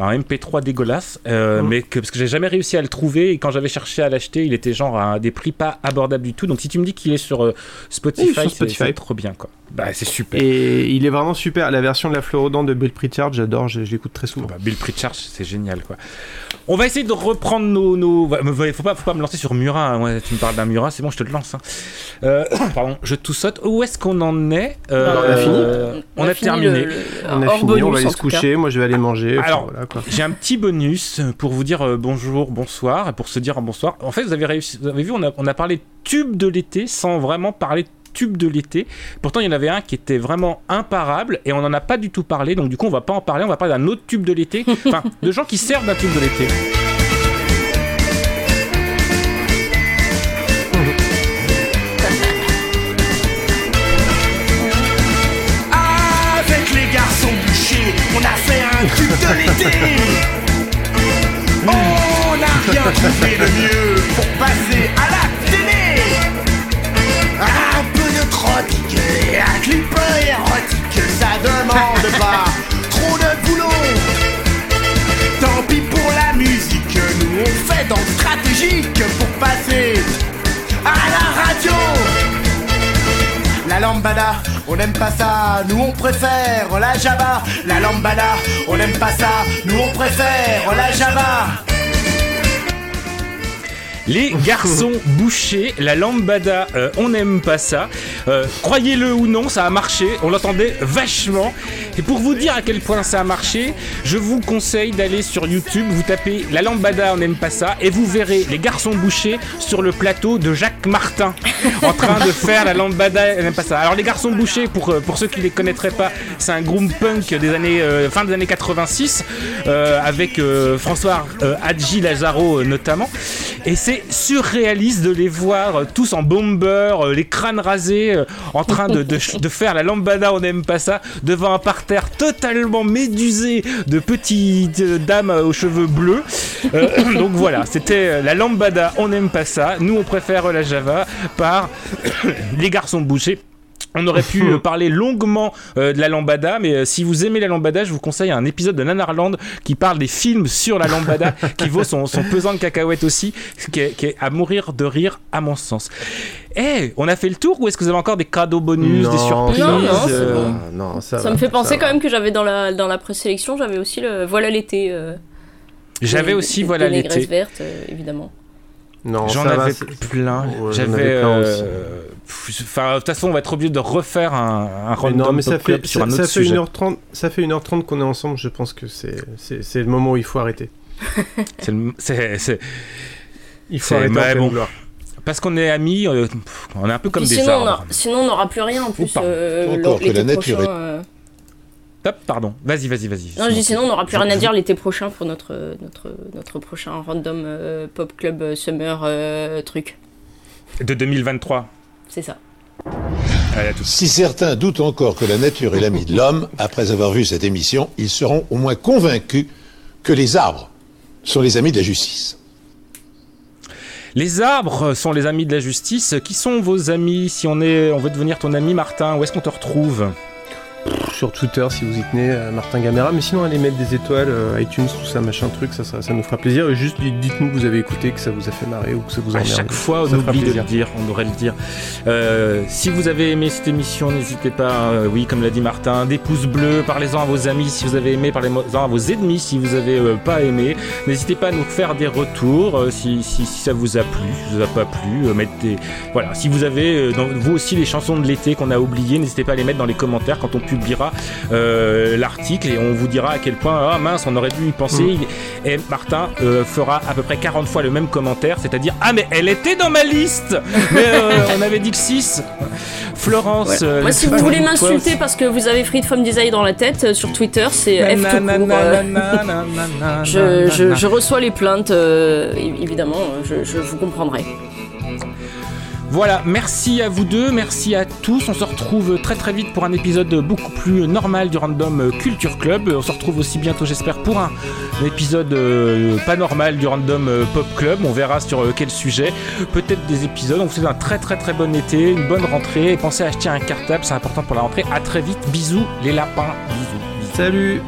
un MP3 dégueulasse, euh, Mm. mais que, parce que j'ai jamais réussi à le trouver et quand j'avais cherché à l'acheter, il était genre à des prix pas abordables du tout. Donc si tu me dis qu'il est sur euh, Spotify, Oui, c'est- Spotify. c'est trop bien quoi. Bah c'est super. Et il est vraiment super. La version de la Fleurodent de Bill Pritchard, j'adore, je, je l'écoute très souvent. Bah, Bill Pritchard, c'est génial quoi. On va essayer de reprendre nos. nos... bah, mais faut, pas, faut pas me lancer sur Murat. hein. Ouais, tu me parles d'un Murat, c'est bon, je te le lance. hein. Euh, pardon, je tout saute. Où est-ce qu'on en est Euh, on a fini On, a, fini terminé. le- le- On a hors fini, bonus, on va aller se coucher, moi je vais aller manger. enfin, Alors, voilà, quoi. J'ai un petit bonus pour vous dire euh, bonjour, bonsoir, et pour se dire bonsoir. En fait, vous avez réussi, vous avez vu, on a, on a parlé tube de l'été sans vraiment parler tubes de l'été. Pourtant, il y en avait un qui était vraiment imparable et on n'en a pas du tout parlé. Donc, du coup, on va pas en parler. On va parler d'un autre tube de l'été. Enfin, de gens qui servent d'un tube de l'été. De. On n'a rien trouvé de mieux pour passer à la télé. Un peu de trotique et un clip érotique, ça demande pas trop de boulot. Tant pis pour la musique, nous on fait dans stratégique pour passer à la radio. La lambada, on n'aime pas ça, nous on préfère la java. La lambada, on n'aime pas ça, nous on préfère la java. Les garçons bouchés, la lambada, euh, on n'aime pas ça. Euh, Croyez-le ou non, ça a marché. On l'entendait vachement. Et pour vous dire à quel point ça a marché, je vous conseille d'aller sur YouTube, vous tapez la lambada, on n'aime pas ça, et vous verrez les garçons bouchés sur le plateau de Jacques Martin en train de faire la lambada, on n'aime pas ça. Alors les garçons bouchés, pour, euh, pour ceux qui les connaîtraient pas, c'est un groupe punk des années euh, fin des années 86 euh, avec François Hadji Lazaro notamment. Et c'est surréaliste de les voir euh, tous en bomber, euh, les crânes rasés, euh, en train de, faire la lambada, on n'aime pas ça, devant un parterre totalement médusé de petites dames aux cheveux bleus. Donc voilà, c'était la lambada, on n'aime pas ça. Nous, on préfère la java par les garçons bouchés. On aurait pu euh, parler longuement euh, de la lambada, mais euh, si vous aimez la lambada, je vous conseille un épisode de Nanarland qui parle des films sur la lambada, qui vaut son, son pesant de cacahuètes aussi, qui est, qui est à mourir de rire à mon sens. Eh, on a fait le tour ou est-ce que vous avez encore des cadeaux bonus, Non, des surprises Non, non, c'est euh, bon. Ah, non, ça, Ça va, me fait penser quand même que j'avais dans la, dans la présélection, j'avais aussi le Voilà l'été. euh, J'avais aussi Voilà l'été. verte, euh, évidemment. Non, J'en avais c'est- plein. J'avais. Enfin, de toute façon, on va être obligé de refaire un, un Mais random non, mais ça Pop Club fait, sur ça, un ça autre fait sujet. 1h30, ça fait 1h30 qu'on est ensemble, je pense que c'est le moment où il faut arrêter. C'est le- Il faut arrêter mais bon. gloire. Parce qu'on est amis, euh, on est un peu comme Puis des sinon, on arbres. a- sinon, on n'aura plus rien en plus. euh, Encore que la nature prochain, est- euh, Hop, pardon. Vas-y, vas-y, vas-y. Non, je dis sinon, on n'aura plus rien à dire l'été prochain pour notre, notre, notre prochain random euh, pop club summer euh, truc. De 2023. C'est ça. Allez, à tout. Si certains doutent encore que la nature est l'ami de l'homme, après avoir vu cette émission, ils seront au moins convaincus que les arbres sont les amis de la justice. Les arbres sont les amis de la justice. Qui sont vos amis? Si on est, on veut devenir ton ami, Martin, où est-ce qu'on te retrouve? Sur Twitter, si vous y tenez, euh, Martin Gamera. Mais sinon, allez mettre des étoiles, euh, iTunes, tout ça, machin truc, ça, ça, ça nous fera plaisir. Et juste, dites- dites-nous que vous avez écouté, que ça vous a fait marrer ou que ça vous a À chaque fois, on oublie de le dire, on devrait le dire. Euh, si vous avez aimé cette émission, n'hésitez pas, euh, oui, comme l'a dit Martin, des pouces bleus, parlez-en à vos amis si vous avez aimé, parlez-en à vos ennemis si vous avez euh, pas aimé. N'hésitez pas à nous faire des retours si, si, si ça vous a plu, si ça vous a pas plu. mettez, voilà, si vous avez dans, vous aussi les chansons de l'été qu'on a oubliées, n'hésitez pas à les mettre dans les commentaires quand on publiera euh, l'article et on vous dira à quel point, ah mince, on aurait dû y penser. Mm. Et Martin euh, fera à peu près 40 fois le même commentaire, c'est-à-dire Ah, mais elle était dans ma liste Mais euh, on avait dit que 6 Florence. Euh, Moi, si vous voulez m'insulter parce que vous avez Free From Design dans la tête euh, sur Twitter, c'est F tout court. Je, je- nanana. je reçois les plaintes, euh, évidemment, je, je vous comprendrai. Voilà, merci à vous deux, merci à tous. On se retrouve très très vite pour un épisode beaucoup plus normal du Random Culture Club. On se retrouve aussi bientôt, j'espère, pour un, épisode euh, pas normal du Random euh, Pop Club. On verra sur euh, quel sujet. Peut-être des épisodes. On vous souhaite un très très très bon été, une bonne rentrée. Et pensez à acheter un cartable, c'est important pour la rentrée. À très vite. Bisous les lapins. Bisous. bisous. Salut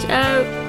Ciao